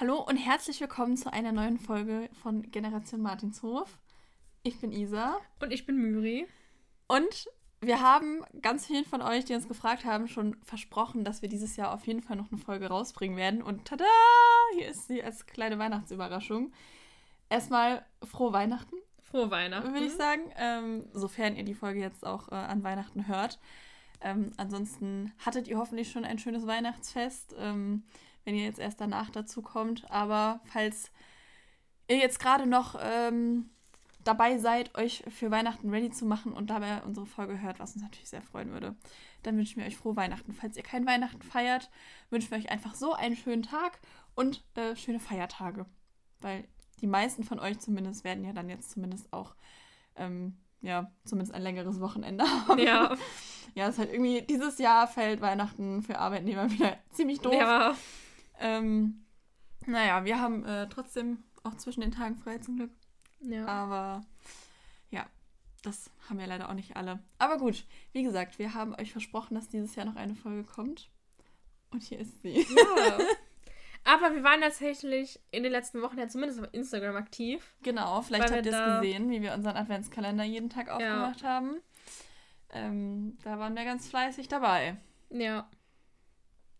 Hallo und herzlich willkommen zu einer neuen Folge von Generation Martinshof. Ich bin Isa. Und ich bin Myri. Und wir haben ganz vielen von euch, die uns gefragt haben, schon versprochen, dass wir dieses Jahr auf jeden Fall noch eine Folge rausbringen werden. Und tada! Hier ist sie als kleine Weihnachtsüberraschung. Erstmal frohe Weihnachten. Frohe Weihnachten. Würde ich sagen. Ähm, sofern ihr die Folge jetzt auch äh, an Weihnachten hört. Ähm, ansonsten hattet ihr hoffentlich schon ein schönes Weihnachtsfest, ähm, wenn ihr jetzt erst danach dazu kommt. Aber falls ihr jetzt gerade noch ähm, dabei seid, euch für Weihnachten ready zu machen und dabei unsere Folge hört, was uns natürlich sehr freuen würde, dann wünschen wir euch frohe Weihnachten. Falls ihr kein Weihnachten feiert, wünschen wir euch einfach so einen schönen Tag und äh, schöne Feiertage. Weil die meisten von euch zumindest werden ja dann jetzt zumindest auch ähm, ja, zumindest ein längeres Wochenende haben. Ja. Ja, es ist halt irgendwie, dieses Jahr fällt Weihnachten für Arbeitnehmer wieder ziemlich doof. Ja. Ähm, naja, wir haben äh, trotzdem auch zwischen den Tagen frei zum Glück. Ja. Aber ja, das haben wir leider auch nicht alle. Aber gut, wie gesagt, wir haben euch versprochen, dass dieses Jahr noch eine Folge kommt. Und hier ist sie. Ja. Aber wir waren tatsächlich in den letzten Wochen ja zumindest auf Instagram aktiv. Genau, vielleicht habt ihr es gesehen, wie wir unseren Adventskalender jeden Tag aufgemacht ja. haben. Ähm, da waren wir ganz fleißig dabei. Ja.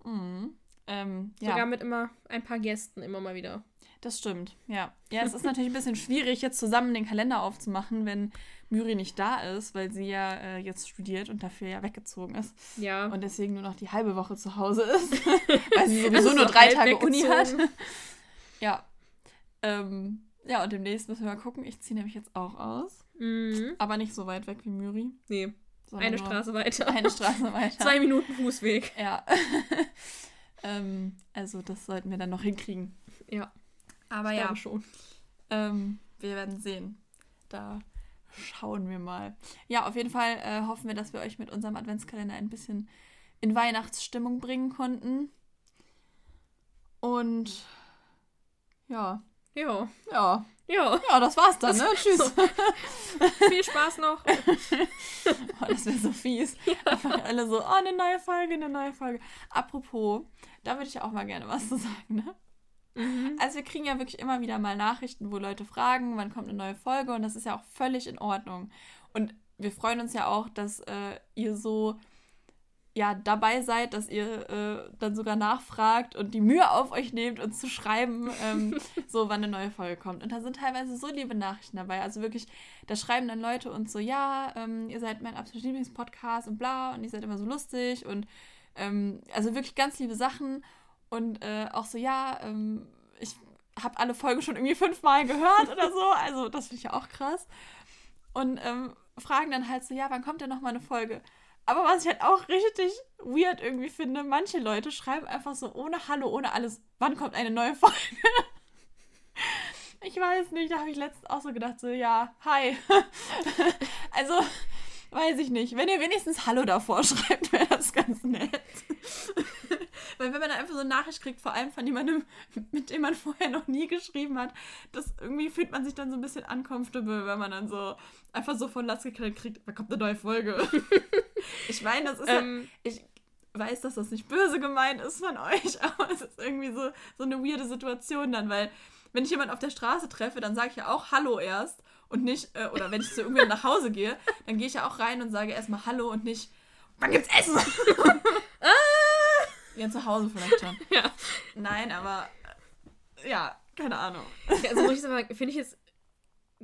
Mhm. Ähm, Sogar ja. mit immer ein paar Gästen immer mal wieder. Das stimmt, ja. Ja, es ist natürlich ein bisschen schwierig, jetzt zusammen den Kalender aufzumachen, wenn Myri nicht da ist, weil sie ja äh, jetzt studiert und dafür ja weggezogen ist. Ja. Und deswegen nur noch die halbe Woche zu Hause ist, weil sie sowieso nur drei Tage Uni hat. ja. Ähm, ja, und demnächst müssen wir mal gucken. Ich ziehe nämlich jetzt auch aus. Mhm. Aber nicht so weit weg wie Myri. Nee. Eine Straße weiter. Eine Straße weiter. Zwei Minuten Fußweg. Ja. Ähm, also, das sollten wir dann noch hinkriegen. Ja. Aber ich ja. schon. Ähm, wir werden sehen. Da Schauen wir mal. Ja, auf jeden Fall äh, hoffen wir, dass wir euch mit unserem Adventskalender ein bisschen in Weihnachtsstimmung bringen konnten. Und ja. Ja. Ja. Ja. Ja, das war's dann, ne? Tschüss. So. Viel Spaß noch. oh, das wäre so fies. Ja. Einfach alle so, oh, eine neue Folge, eine neue Folge. Apropos, da würde ich auch mal gerne was zu sagen, ne? Mhm. Also wir kriegen ja wirklich immer wieder mal Nachrichten, wo Leute fragen, wann kommt eine neue Folge und das ist ja auch völlig in Ordnung. Und wir freuen uns ja auch, dass äh, ihr so ja dabei seid, dass ihr äh, dann sogar nachfragt und die Mühe auf euch nehmt, uns zu schreiben, ähm, so wann eine neue Folge kommt. Und da sind teilweise so liebe Nachrichten dabei. Also wirklich, da schreiben dann Leute uns so, ja, ähm, ihr seid mein absoluter Lieblingspodcast und bla und ihr seid immer so lustig und ähm, also wirklich ganz liebe Sachen. Und äh, auch so, ja, ähm, ich habe alle Folgen schon irgendwie fünfmal gehört oder so. Also das finde ich ja auch krass. Und ähm, fragen dann halt so, ja, wann kommt denn noch mal eine Folge? Aber was ich halt auch richtig weird irgendwie finde, manche Leute schreiben einfach so ohne Hallo, ohne alles, wann kommt eine neue Folge? ich weiß nicht, da habe ich letztens auch so gedacht, so, ja, hi. also, weiß ich nicht. Wenn ihr wenigstens Hallo davor schreibt, wäre das ganz nett. Weil wenn man dann einfach so eine Nachricht kriegt, vor allem von jemandem, mit dem man vorher noch nie geschrieben hat, das irgendwie fühlt man sich dann so ein bisschen uncomfortable, wenn man dann so einfach so von Latz gekriegt kriegt, da kommt eine neue Folge. Ich meine, das ist ähm, ja, ich weiß, dass das nicht böse gemeint ist von euch, aber es ist irgendwie so, so eine weirde Situation dann, weil wenn ich jemanden auf der Straße treffe, dann sage ich ja auch Hallo erst und nicht, äh, oder wenn ich zu irgendjemandem nach Hause gehe, dann gehe ich ja auch rein und sage erstmal Hallo und nicht, wann gibt's Essen? ah! Ja, zu Hause vielleicht schon. ja. Nein, aber äh, ja, keine Ahnung. Also muss ich sagen, finde ich jetzt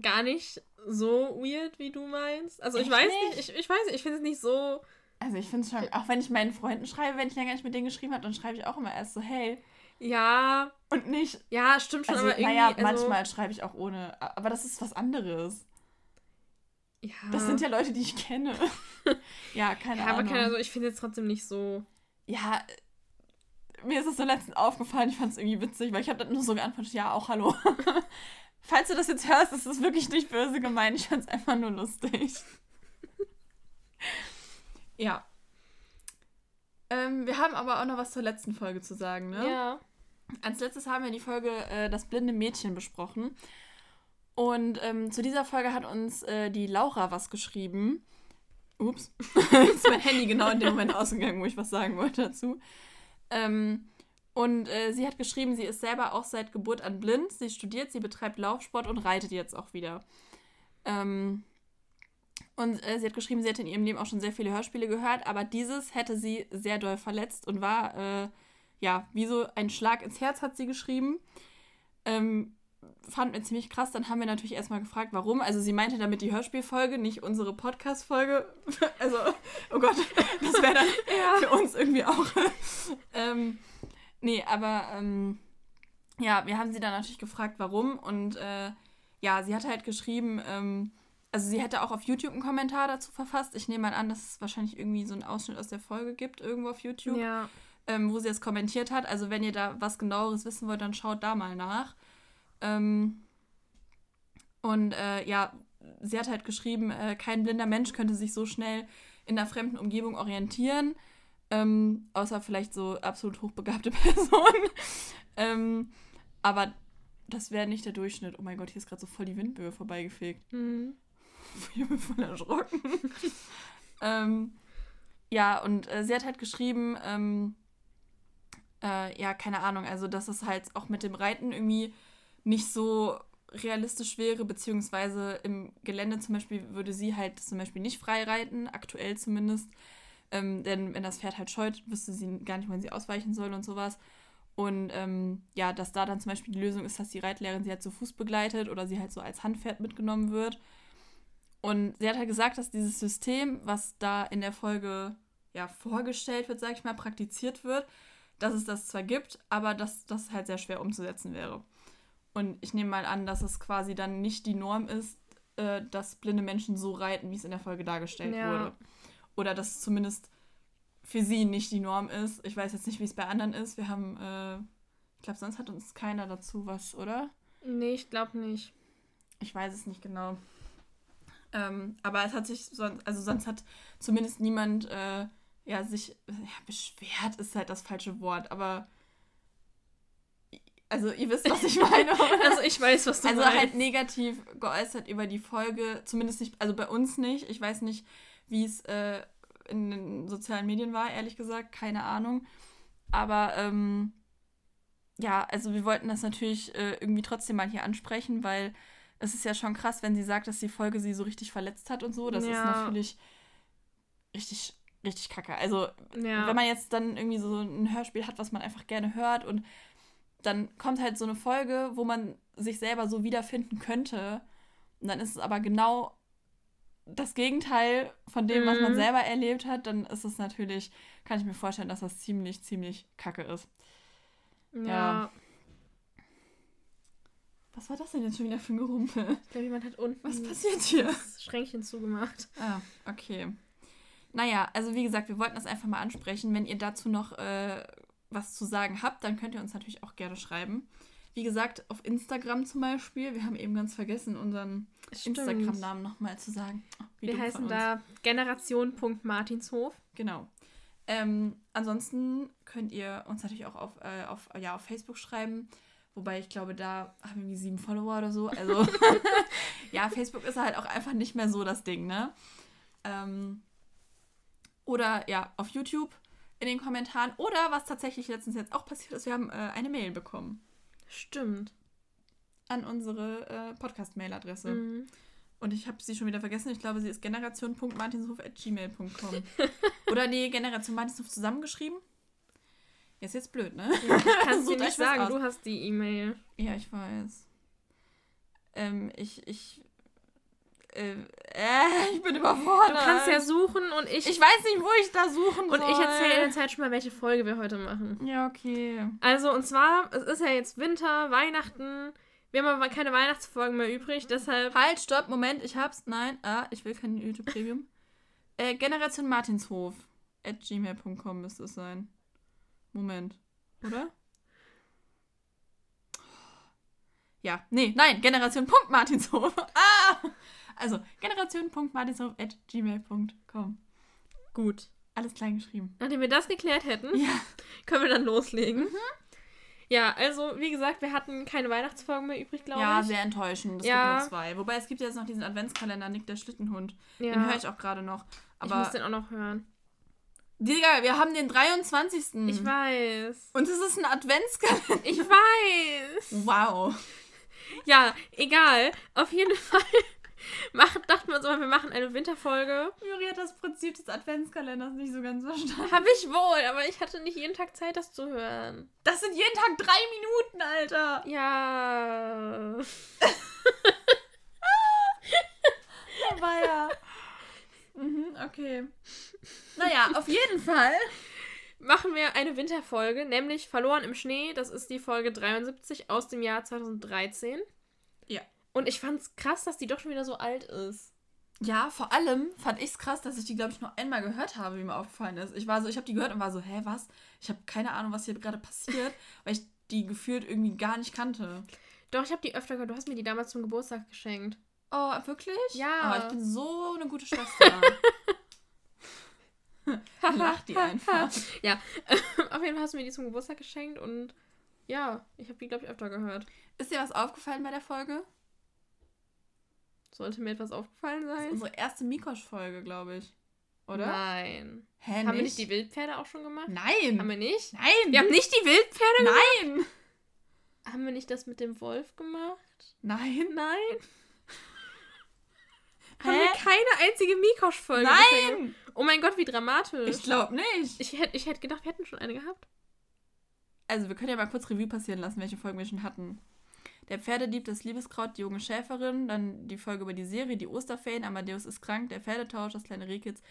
gar nicht so weird, wie du meinst. Also ich weiß nicht, ich, ich weiß ich finde es nicht so. Also ich finde es schon, auch wenn ich meinen Freunden schreibe, wenn ich länger nicht mit denen geschrieben habe, dann schreibe ich auch immer erst so, hey. Ja. Und nicht. Ja, stimmt schon, also, aber irgendwie. Naja, also, manchmal schreibe ich auch ohne. Aber das ist was anderes. Ja. Das sind ja Leute, die ich kenne. ja, keine ja, Ahnung. Aber keine, also ich finde es trotzdem nicht so. Ja, mir ist es so letztens aufgefallen, ich fand es irgendwie witzig, weil ich habe dann nur so geantwortet, ja, auch hallo. Falls du das jetzt hörst, ist es wirklich nicht böse gemeint, ich fand es einfach nur lustig. ja. Ähm, wir haben aber auch noch was zur letzten Folge zu sagen, ne? Ja. Als letztes haben wir die Folge äh, Das blinde Mädchen besprochen. Und ähm, zu dieser Folge hat uns äh, die Laura was geschrieben. Ups. ist mein Handy genau in dem Moment ausgegangen, wo ich was sagen wollte dazu. Ähm, Und äh, sie hat geschrieben, sie ist selber auch seit Geburt an blind. Sie studiert, sie betreibt Laufsport und reitet jetzt auch wieder. Ähm, und äh, sie hat geschrieben, sie hätte in ihrem Leben auch schon sehr viele Hörspiele gehört, aber dieses hätte sie sehr doll verletzt und war, äh, ja, wie so ein Schlag ins Herz, hat sie geschrieben. Ähm, fand mir ziemlich krass. Dann haben wir natürlich erstmal gefragt, warum. Also sie meinte damit die Hörspielfolge, nicht unsere Podcast-Folge. also, oh Gott, das wäre dann ja. für uns irgendwie auch. ähm, nee, aber ähm, ja, wir haben sie dann natürlich gefragt, warum. Und äh, ja, sie hat halt geschrieben, ähm, also sie hätte auch auf YouTube einen Kommentar dazu verfasst. Ich nehme mal an, dass es wahrscheinlich irgendwie so einen Ausschnitt aus der Folge gibt, irgendwo auf YouTube, ja. ähm, wo sie das kommentiert hat. Also wenn ihr da was genaueres wissen wollt, dann schaut da mal nach. Ähm, und äh, ja, sie hat halt geschrieben, äh, kein blinder Mensch könnte sich so schnell in einer fremden Umgebung orientieren, ähm, außer vielleicht so absolut hochbegabte Personen. ähm, aber das wäre nicht der Durchschnitt. Oh mein Gott, hier ist gerade so voll die Windböe vorbeigefegt. Mhm. Ich bin voll erschrocken. ähm, ja, und äh, sie hat halt geschrieben, ähm, äh, ja, keine Ahnung, also dass es halt auch mit dem Reiten irgendwie nicht so realistisch wäre, beziehungsweise im Gelände zum Beispiel würde sie halt zum Beispiel nicht frei reiten, aktuell zumindest. Ähm, denn wenn das Pferd halt scheut, wüsste sie gar nicht, wohin sie ausweichen soll und sowas. Und ähm, ja, dass da dann zum Beispiel die Lösung ist, dass die Reitlehrerin sie halt zu Fuß begleitet oder sie halt so als Handpferd mitgenommen wird. Und sie hat halt gesagt, dass dieses System, was da in der Folge ja vorgestellt wird, sag ich mal, praktiziert wird, dass es das zwar gibt, aber dass das halt sehr schwer umzusetzen wäre. Und ich nehme mal an, dass es quasi dann nicht die Norm ist, äh, dass blinde Menschen so reiten, wie es in der Folge dargestellt ja. wurde. Oder dass es zumindest für sie nicht die Norm ist. Ich weiß jetzt nicht, wie es bei anderen ist. Wir haben, äh, ich glaube, sonst hat uns keiner dazu was, oder? Nee, ich glaube nicht. Ich weiß es nicht genau. Ähm, aber es hat sich sonst, also sonst hat zumindest niemand äh, ja, sich ja, beschwert, ist halt das falsche Wort, aber also ihr wisst, was ich meine. also ich weiß, was du also meinst. Also halt negativ geäußert über die Folge, zumindest nicht, also bei uns nicht. Ich weiß nicht, wie es äh, in den sozialen Medien war, ehrlich gesagt, keine Ahnung. Aber ähm, ja, also wir wollten das natürlich äh, irgendwie trotzdem mal hier ansprechen, weil es ist ja schon krass, wenn sie sagt, dass die Folge sie so richtig verletzt hat und so. Das ja. ist natürlich richtig, richtig kacke. Also, ja. wenn man jetzt dann irgendwie so ein Hörspiel hat, was man einfach gerne hört und dann kommt halt so eine Folge, wo man sich selber so wiederfinden könnte. Und dann ist es aber genau das Gegenteil von dem, mhm. was man mhm. selber erlebt hat. Dann ist es natürlich, kann ich mir vorstellen, dass das ziemlich, ziemlich kacke ist. Ja. ja. Was war das denn jetzt schon wieder für ein Gerumpel? Ich glaube, jemand hat unten. Was passiert hier? Das Schränkchen zugemacht. Ah, okay. Naja, also wie gesagt, wir wollten das einfach mal ansprechen. Wenn ihr dazu noch äh, was zu sagen habt, dann könnt ihr uns natürlich auch gerne schreiben. Wie gesagt, auf Instagram zum Beispiel. Wir haben eben ganz vergessen, unseren Instagram-Namen nochmal zu sagen. Wir heißen da Generation.martinshof. Genau. Ähm, ansonsten könnt ihr uns natürlich auch auf, äh, auf, ja, auf Facebook schreiben. Wobei ich glaube, da haben wir irgendwie sieben Follower oder so. Also ja, Facebook ist halt auch einfach nicht mehr so das Ding, ne? Ähm, oder ja, auf YouTube in den Kommentaren. Oder was tatsächlich letztens jetzt auch passiert ist, wir haben äh, eine Mail bekommen. Stimmt. An unsere äh, Podcast-Mail-Adresse. Mhm. Und ich habe sie schon wieder vergessen. Ich glaube, sie ist generation.martinshof.gmail.com. Oder nee, Generation Martinshof zusammengeschrieben. Ist jetzt blöd, ne? Ja, kannst du nicht sagen, du hast die E-Mail. Ja, ich weiß. Ähm, ich, ich äh, äh, ich bin überfordert. Du kannst ja suchen und ich. Ich weiß nicht, wo ich da suchen soll. Und ich erzähle in der Zeit schon mal, welche Folge wir heute machen. Ja, okay. Also, und zwar, es ist ja jetzt Winter, Weihnachten. Wir haben aber keine Weihnachtsfolgen mehr übrig, deshalb. Halt, stopp, Moment, ich hab's. Nein, ah, ich will kein YouTube Premium. äh, Generation Martinshof. At gmail.com müsste es sein. Moment. Oder? Ja, nee, nein, Generation Martinshof. ah! Also generation.martinshof.gmail.com. Gut, alles klein geschrieben. Nachdem wir das geklärt hätten, ja. können wir dann loslegen. Mhm. Ja, also wie gesagt, wir hatten keine Weihnachtsfolgen mehr übrig, glaube ja, ich. Ja, sehr enttäuschend. Es ja. gibt nur zwei. Wobei es gibt jetzt noch diesen Adventskalender Nick der Schlittenhund. Ja. Den höre ich auch gerade noch. Aber ich muss den auch noch hören. Digga, wir haben den 23. Ich weiß. Und es ist ein Adventskalender. Ich weiß. Wow. Ja, egal. Auf jeden Fall machen, dachten wir uns immer, wir machen eine Winterfolge. Juri hat das Prinzip des Adventskalenders nicht so ganz verstanden. Hab ich wohl, aber ich hatte nicht jeden Tag Zeit, das zu hören. Das sind jeden Tag drei Minuten, Alter. Ja. Aber ja. Mhm, okay. Naja, auf jeden Fall. Machen wir eine Winterfolge, nämlich Verloren im Schnee. Das ist die Folge 73 aus dem Jahr 2013. Ja. Und ich fand's krass, dass die doch schon wieder so alt ist. Ja, vor allem fand ich es krass, dass ich die, glaube ich, nur einmal gehört habe, wie mir aufgefallen ist. Ich war so, ich habe die gehört und war so, hä, was? Ich habe keine Ahnung, was hier gerade passiert, weil ich die gefühlt irgendwie gar nicht kannte. Doch, ich habe die öfter gehört. Du hast mir die damals zum Geburtstag geschenkt. Oh, wirklich? Ja. Oh, ich bin so eine gute Schwester. Lach die einfach. ja, auf jeden Fall hast du mir die zum Geburtstag geschenkt und ja, ich habe die, glaube ich, öfter gehört. Ist dir was aufgefallen bei der Folge? Sollte mir etwas aufgefallen Das ist sein? unsere erste Mikosch-Folge, glaube ich. Oder? Nein. Hä, Haben wir nicht die Wildpferde auch schon gemacht? Nein! Haben wir nicht? Nein! Wir haben nicht die Wildpferde gemacht? Nein! Haben wir nicht das mit dem Wolf gemacht? Nein! Nein. Hä? Haben wir keine einzige Mikosch-Folge? Nein! Oh mein Gott, wie dramatisch. Ich glaube nicht. Ich hätte ich hätt gedacht, wir hätten schon eine gehabt. Also, wir können ja mal kurz Revue passieren lassen, welche Folgen wir schon hatten. Der Pferdedieb, das Liebeskraut, die junge Schäferin, dann die Folge über die Serie, die Osterferien, Amadeus ist krank, der Pferdetausch, das kleine Rehkitz,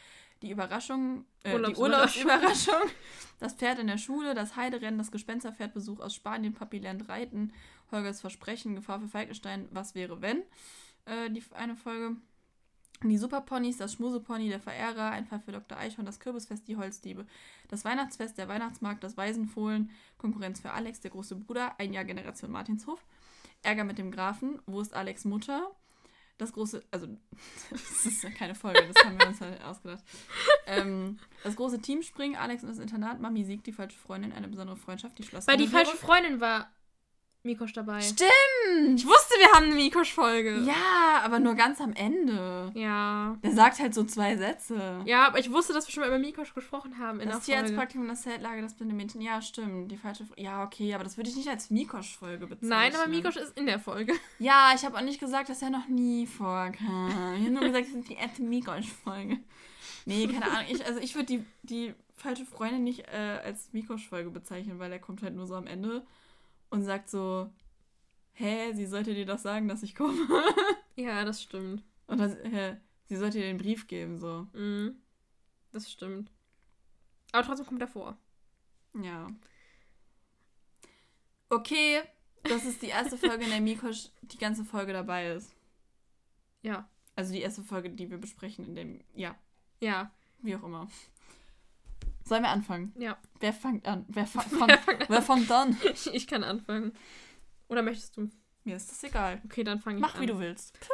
die Überraschung, äh, die Urlaubsüberraschung. Urlaubsüberraschung, das Pferd in der Schule, das Heiderennen, das Gespensterpferdbesuch aus Spanien, Papi lernt reiten, Holgers Versprechen, Gefahr für Falkenstein, was wäre wenn, äh, die eine Folge. Die Superponys, das Schmusepony, der Verehrer, ein Fall für Dr. Eichhorn, das Kürbisfest, die Holzdiebe, das Weihnachtsfest, der Weihnachtsmarkt, das Waisenfohlen, Konkurrenz für Alex, der große Bruder, ein Jahr Generation Martinshof, Ärger mit dem Grafen, wo ist Alex Mutter, das große, also das ist ja keine Folge, das haben wir uns halt ausgedacht. Ähm, das große Teamspringen, Alex und das Internat, Mami siegt, die falsche Freundin, eine besondere Freundschaft, die Schloss. Weil die falsche Freundin war Mikosch dabei. Stimmt! Ich wusste, wir haben eine Mikosch-Folge. Ja, aber nur ganz am Ende. Ja. Der sagt halt so zwei Sätze. Ja, aber ich wusste, dass wir schon mal über Mikosch gesprochen haben in das der Folge. Tierarztpraktikum, das Zeltlager, das blinde Mädchen. Ja, stimmt. Die falsche. Ja, okay, aber das würde ich nicht als Mikosch-Folge bezeichnen. Nein, aber Mikosch ist in der Folge. Ja, ich habe auch nicht gesagt, dass er noch nie vorkam. Ich habe nur gesagt, das ist die erste Mikosch-Folge. Nee, keine Ahnung. Ich, also ich würde die, die falsche Freundin nicht äh, als Mikosch-Folge bezeichnen, weil er kommt halt nur so am Ende und sagt so, hä, sie sollte dir doch sagen, dass ich komme. Ja, das stimmt. Und dann, hä, sie sollte dir den Brief geben, so. Mhm. Das stimmt. Aber trotzdem kommt er vor. Ja. Okay, das ist die erste Folge, in der Mikosch die ganze Folge dabei ist. Ja. Also die erste Folge, die wir besprechen in dem, ja, Ja. wie auch immer. Sollen wir anfangen? Ja. Wer fängt an? Wer, fa Wer fang, fängt an? wer fängt an? Ich, ich kann anfangen. Oder möchtest du? Mir ist das egal. Okay, dann fange ich Mach, an. wie du willst.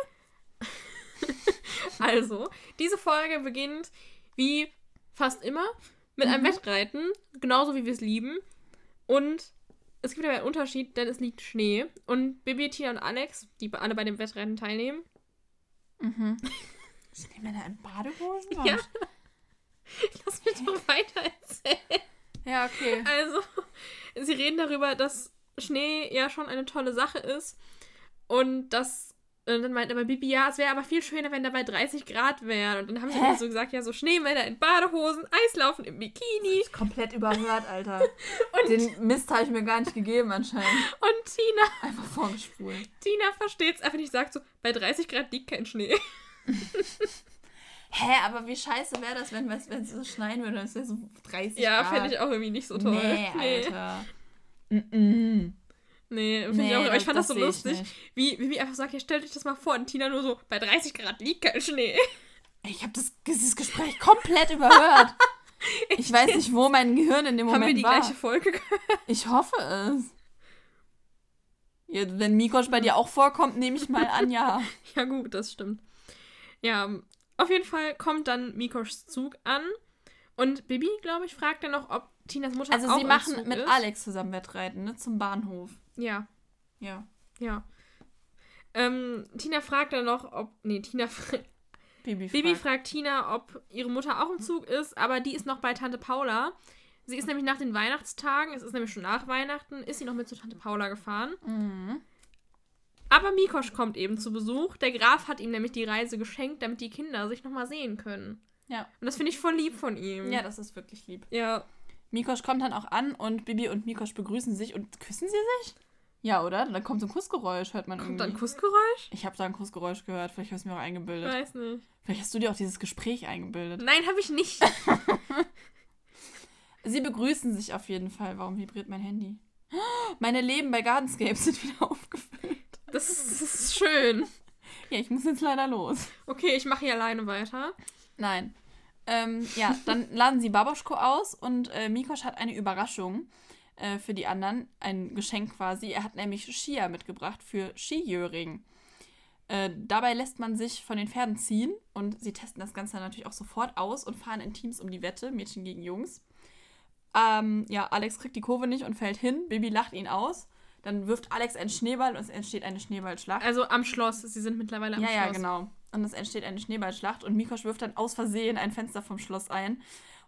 Also, diese Folge beginnt wie fast immer mit einem Mhm. Wettreiten, genauso wie wir es lieben. Und es gibt aber einen Unterschied, denn es liegt Schnee. Und Bibi, Tina und Alex, die alle bei dem Wettrennen teilnehmen, Mhm. Sind Männer in Badehosen? Ja. lass mich doch weiter erzählen. Ja, okay. Also, sie reden darüber, dass Schnee ja schon eine tolle Sache ist. Und dass. Und dann meint aber Bibi, ja, es wäre aber viel schöner, wenn dabei 30 Grad wären. Und dann haben sie Hä? immer so gesagt, ja, so Schneemänner in Badehosen, Eislaufen im Bikini. Komplett überhört, Alter. Den Mist habe ich mir gar nicht gegeben anscheinend. Und Tina, Einfach vorgespult. Tina versteht es einfach nicht, sagt so, bei 30 Grad liegt kein Schnee. Hä, aber wie scheiße wäre das, wenn es wenn so schneien würde? Das wäre so 30 Ja, Grad. fände ich auch irgendwie nicht so toll. Nee, nee, Alter. Nee, nee finde ich auch. Aber ich fand das, so sehe ich lustig, wie Bibi einfach sagt, ja, stellt euch das mal vor. Und Tina nur so, bei 30 Grad liegt kein Schnee. Ich habe das, dieses Gespräch komplett überhört. Ich weiß nicht, wo mein Gehirn in dem Moment Haben wir die war. gleiche Folge gehört? Ich hoffe es. Ja, wenn Mikosch bei dir auch vorkommt, nehme ich mal an, ja. Ja, gut, das stimmt. Ja, auf jeden Fall kommt dann Mikoschs Zug an. Und Bibi, glaube ich, fragt dann noch, ob Tinas Mutter Also auch sie im machen Zug mit ist. Alex zusammen Wettreiten, ne? Zum Bahnhof. Ja, Ja. ja. Ähm, Tina fragt dann noch, ob. Nee, Tina fragt. Bibi Bibi fragt. fragt Tina, ob ihre Mutter auch im Zug ist, aber die ist noch bei Tante Paula. Sie ist nämlich nach den Weihnachtstagen, es ist nämlich schon nach Weihnachten, ist sie noch mit zu Tante Paula gefahren. Mhm. Aber Mikosch kommt eben zu Besuch. Der Graf hat ihm nämlich die Reise geschenkt, damit die Kinder sich nochmal sehen können. Ja. Und das finde ich voll lieb von ihm. Ja, das ist wirklich lieb. Ja. Mikosch kommt dann auch an und Bibi und Mikosch begrüßen sich und küssen sie sich? Ja, oder? Dann kommt so ein Kussgeräusch, hört man Kommt irgendwie. da ein Kussgeräusch? ich habe da ein Kussgeräusch gehört, vielleicht ich es mir auch eingebildet. Weiß nicht. Vielleicht hast du dir auch dieses Gespräch eingebildet. Nein, habe ich nicht. Sie begrüßen sich auf jeden Fall. Warum vibriert mein Handy? Meine Leben bei Gardenscape sind wieder aufgefüllt. Das ist, das ist schön. Ja, ich muss jetzt leider los. Okay, ich mache hier alleine weiter. Nein. Ähm, ja, dann laden sie Baboschko aus und äh, Mikosch hat eine Überraschung äh, für die anderen. Ein Geschenk quasi. Er hat nämlich Skier mitgebracht für Skijöring. Äh, dabei lässt man sich von den Pferden ziehen und sie testen das Ganze natürlich auch sofort aus und fahren in Teams um die Wette, Mädchen gegen Jungs. Ähm, ja, Alex kriegt die Kurve nicht und fällt hin. Bibi lacht ihn aus. Dann wirft Alex einen Schneeball und es entsteht eine Schneeballschlacht. Also am Schloss. Sie sind mittlerweile am Ja, Schloss. ja, genau. Und es entsteht eine Schneeballschlacht und Mikosch wirft dann aus Versehen ein Fenster vom Schloss ein.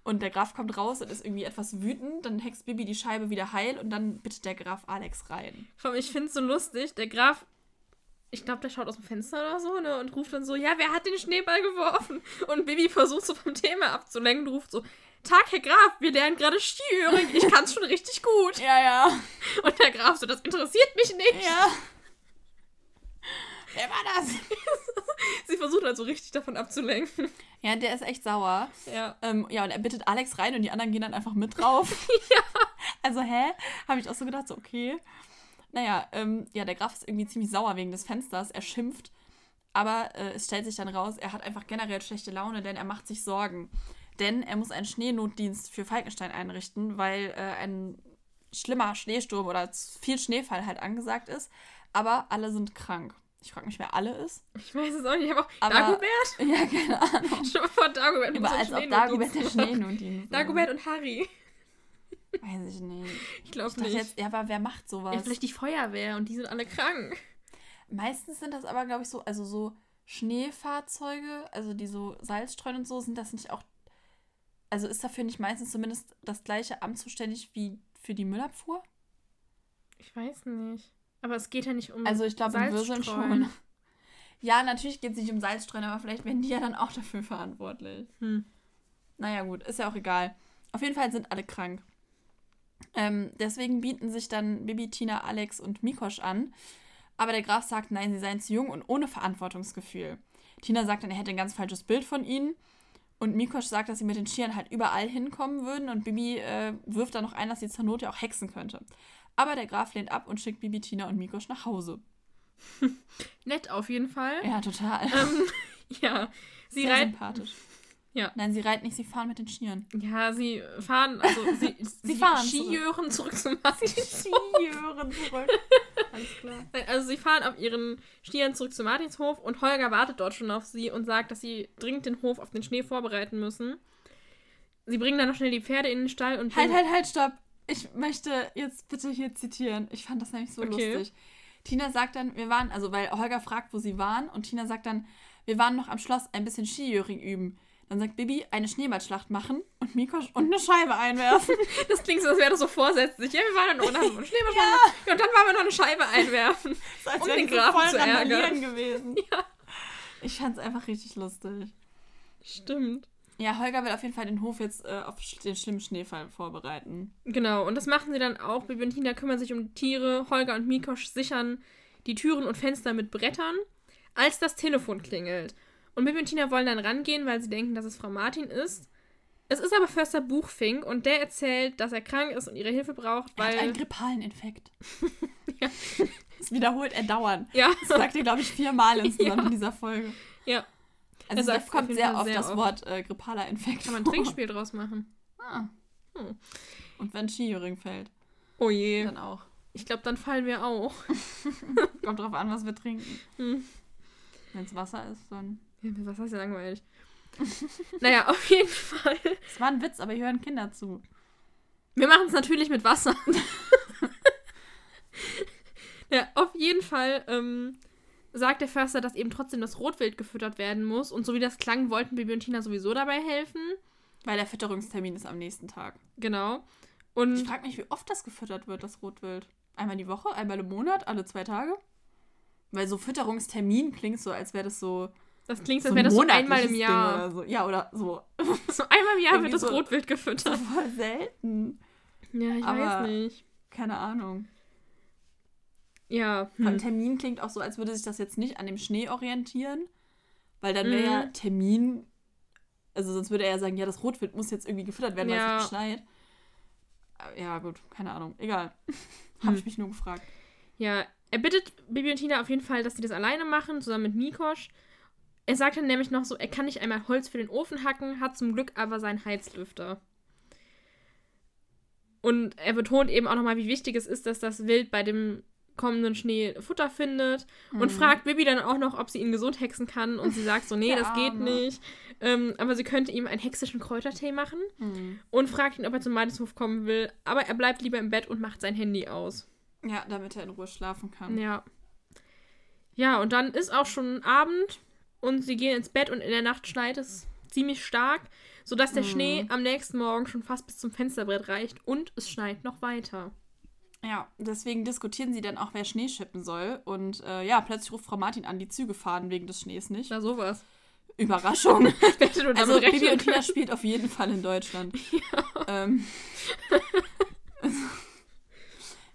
Und der Graf kommt raus und ist irgendwie etwas wütend. Dann hext Bibi die Scheibe wieder heil und dann bittet der Graf Alex rein. Ich finde es so lustig. Der Graf, ich glaube, der schaut aus dem Fenster oder so, ne? Und ruft dann so, ja, wer hat den Schneeball geworfen? Und Bibi versucht so vom Thema abzulenken und ruft so, Tag, Herr Graf, wir lernen gerade Skiöring. Ich kann es schon richtig gut. Ja, ja. Und der Graf so, das interessiert mich nicht. Ja. Wer war das? Sie versucht halt so richtig davon abzulenken. Ja, der ist echt sauer. Ja. Ähm, ja, und er bittet Alex rein und die anderen gehen dann einfach mit drauf. ja. Also, hä? Habe ich auch so gedacht, so, okay. Naja, ähm, ja, der Graf ist irgendwie ziemlich sauer wegen des Fensters. Er schimpft. Aber äh, es stellt sich dann raus, er hat einfach generell schlechte Laune, denn er macht sich Sorgen. Denn er muss einen Schneenotdienst für Falkenstein einrichten, weil äh, ein schlimmer Schneesturm oder viel Schneefall halt angesagt ist. Aber alle sind krank. Ich frage mich, wer alle ist. Ich weiß es auch nicht. Ich habe auch Aber- Dagobert? Ja, keine Ahnung. Schon vor Dagobert. Muss als ob Dagobert der Schneenotdienst. Dagobert und Harry. Weiß ich nicht. Ich glaube nicht. jetzt, ja, aber wer macht sowas? ja, vielleicht die Feuerwehr und die sind alle krank. Meistens sind das aber, glaube ich, so, also so Schneefahrzeuge, also die so Salz streuen und so, sind das nicht auch. Also ist dafür nicht meistens zumindest das gleiche Amt zuständig wie für die Müllabfuhr? Ich weiß nicht. Aber es geht ja nicht um. Also ich glaube in Salzstreuen. schon. Ja, natürlich geht es nicht um Salzstreuen, aber vielleicht werden die ja dann auch dafür verantwortlich. Hm. Naja, gut, ist ja auch egal. Auf jeden Fall sind alle krank. Ähm, deswegen bieten sich dann Bibi, Tina, Alex und Mikosch an. Aber der Graf sagt, nein, sie seien zu jung und ohne Verantwortungsgefühl. Tina sagt dann, er hätte ein ganz falsches Bild von ihnen. Und Mikosch sagt, dass sie mit den Skiern halt überall hinkommen würden. Und Bibi äh, wirft dann noch ein, dass sie zur Not ja auch hexen könnte. Aber der Graf lehnt ab und schickt Bibi, Tina und Mikosch nach Hause. Nett auf jeden Fall. Ja, total. Ähm, ja. Sie Sehr reiten. sympathisch. Ja. Nein, sie reiten nicht, sie fahren mit den Skiern. Ja, sie fahren, also sie, sie, fahren Skijören zurück zum Martinshof. Skijören zurück. Alles klar. Also sie fahren auf ihren Stieren zurück zum Martinshof und Holger wartet dort schon auf sie und sagt, dass sie dringend den Hof auf den Schnee vorbereiten müssen. Sie bringen dann noch schnell die Pferde in den Stall und Halt, halt, halt, stopp. Ich möchte jetzt bitte hier zitieren. Ich fand das nämlich so Okay. lustig. Tina sagt dann, wir waren, also weil Holger fragt, wo sie waren, und Tina sagt dann, wir waren noch am Schloss ein bisschen Skijöring üben. Dann sagt Bibi, eine Schneeballschlacht machen und Mikosch und eine Scheibe einwerfen. Das klingt so, als wäre das so vorsätzlich. Ja, wir waren dann unten, haben einen Schneeball gemacht. ja, und dann wollen wir noch eine Scheibe einwerfen. So, als Um den Grafen voll zu ärgern. gewesen. Ja. Ich fand's einfach richtig lustig. Stimmt. Ja, Holger will auf jeden Fall den Hof jetzt äh, auf den schlimmen Schneefall vorbereiten. Genau, und das machen sie dann auch. Bibi und Tina kümmern sich um die Tiere. Holger und Mikosch sichern die Türen und Fenster mit Brettern, als das Telefon klingelt. Und Bibi und Tina wollen dann rangehen, weil sie denken, dass es Frau Martin ist. Es ist aber Förster Buchfink und der erzählt, dass er krank ist und ihre Hilfe braucht, Er hat einen weil. grippalen Infekt. Ja. Das wiederholt er dauernd. Ja, Das sagt er, glaube ich, viermal insgesamt Ja. in dieser Folge. ja, Also Er da kommt sehr oft sehr das oft. Wort äh, grippaler Infekt. kann man ein. Trinkspiel draus machen. Ah. Hm. Und wenn Skijöring fällt, Oh je. dann auch. Ich glaube, dann fallen wir auch. Kommt drauf an, was wir trinken. Hm. Wenn es Wasser ist, dann. Was heißt ja langweilig? naja, auf jeden Fall. Es war ein Witz, aber hier hören Kinder zu. Wir machen es natürlich mit Wasser. ja, auf jeden Fall ähm, sagt der Förster, dass eben trotzdem das Rotwild gefüttert werden muss. Und so wie das klang, wollten Bibi und Tina sowieso dabei helfen. Weil der Fütterungstermin ist am nächsten Tag. Genau. Und Ich frage mich, wie oft das gefüttert wird, das Rotwild. Einmal die Woche, einmal im Monat, alle zwei Tage? Weil so Fütterungstermin klingt so, als wäre das so. Das klingt, so als wäre das so einmal im Jahr. Oder so. Ja, oder so. So einmal im Jahr wird das so- Rotwild so gefüttert. voll selten. Ja, ich Aber- weiß nicht. Keine Ahnung. Ja. Hm. Hm. Termin klingt auch so, als würde sich das jetzt nicht an dem Schnee orientieren. Weil dann wäre ja Mhm. Termin. Also sonst würde er ja sagen, ja, das Rotwild muss jetzt irgendwie gefüttert werden, weil Ja. es nicht schneit. Aber Ja, gut, keine Ahnung. Egal. Hm. Habe ich mich nur gefragt. Ja, er bittet Bibi und Tina auf jeden Fall, dass sie das alleine machen, zusammen mit Mikosch. Er sagt dann nämlich noch so, er kann nicht einmal Holz für den Ofen hacken, hat zum Glück aber seinen Heizlüfter. Und er betont eben auch nochmal, wie wichtig es ist, dass das Wild bei dem kommenden Schnee Futter findet und Mhm. fragt Bibi dann auch noch, ob sie ihn gesund hexen kann und sie sagt so, nee, das geht nicht. Ähm, aber sie könnte ihm einen hexischen Kräutertee machen Hm. und fragt ihn, ob er zum Meideshof kommen will, aber er bleibt lieber im Bett und macht sein Handy aus. Ja, damit er in Ruhe schlafen kann. Ja. Ja, und dann ist auch schon Abend und sie gehen ins Bett und in der Nacht schneit es ziemlich stark, sodass der Mhm. Schnee am nächsten Morgen schon fast bis zum Fensterbrett reicht und es schneit noch weiter. Ja, deswegen diskutieren sie dann auch, wer Schnee schippen soll. Und äh, ja, plötzlich ruft Frau Martin an, die Züge fahren wegen des Schnees nicht. Na sowas. Überraschung. Also Bibi und Tina spielt auf jeden Fall in Deutschland. Ähm,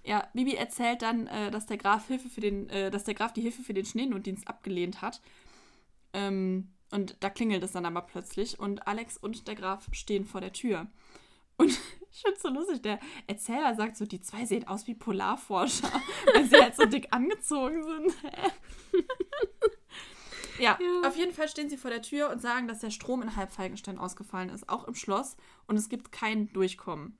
ja, Bibi erzählt dann, äh, dass der Graf Hilfe für den, äh, dass der Graf die Hilfe für den Schneenotdienst abgelehnt hat. Ähm, und da klingelt es dann aber plötzlich und Alex und der Graf stehen vor der Tür. Und ich finde es so lustig, der Erzähler sagt so, die zwei sehen aus wie Polarforscher, weil sie halt so dick angezogen sind. ja, Ja. auf jeden Fall stehen sie vor der Tür und sagen, dass der Strom in Halbfalkenstein ausgefallen ist, auch im Schloss, und es gibt kein Durchkommen.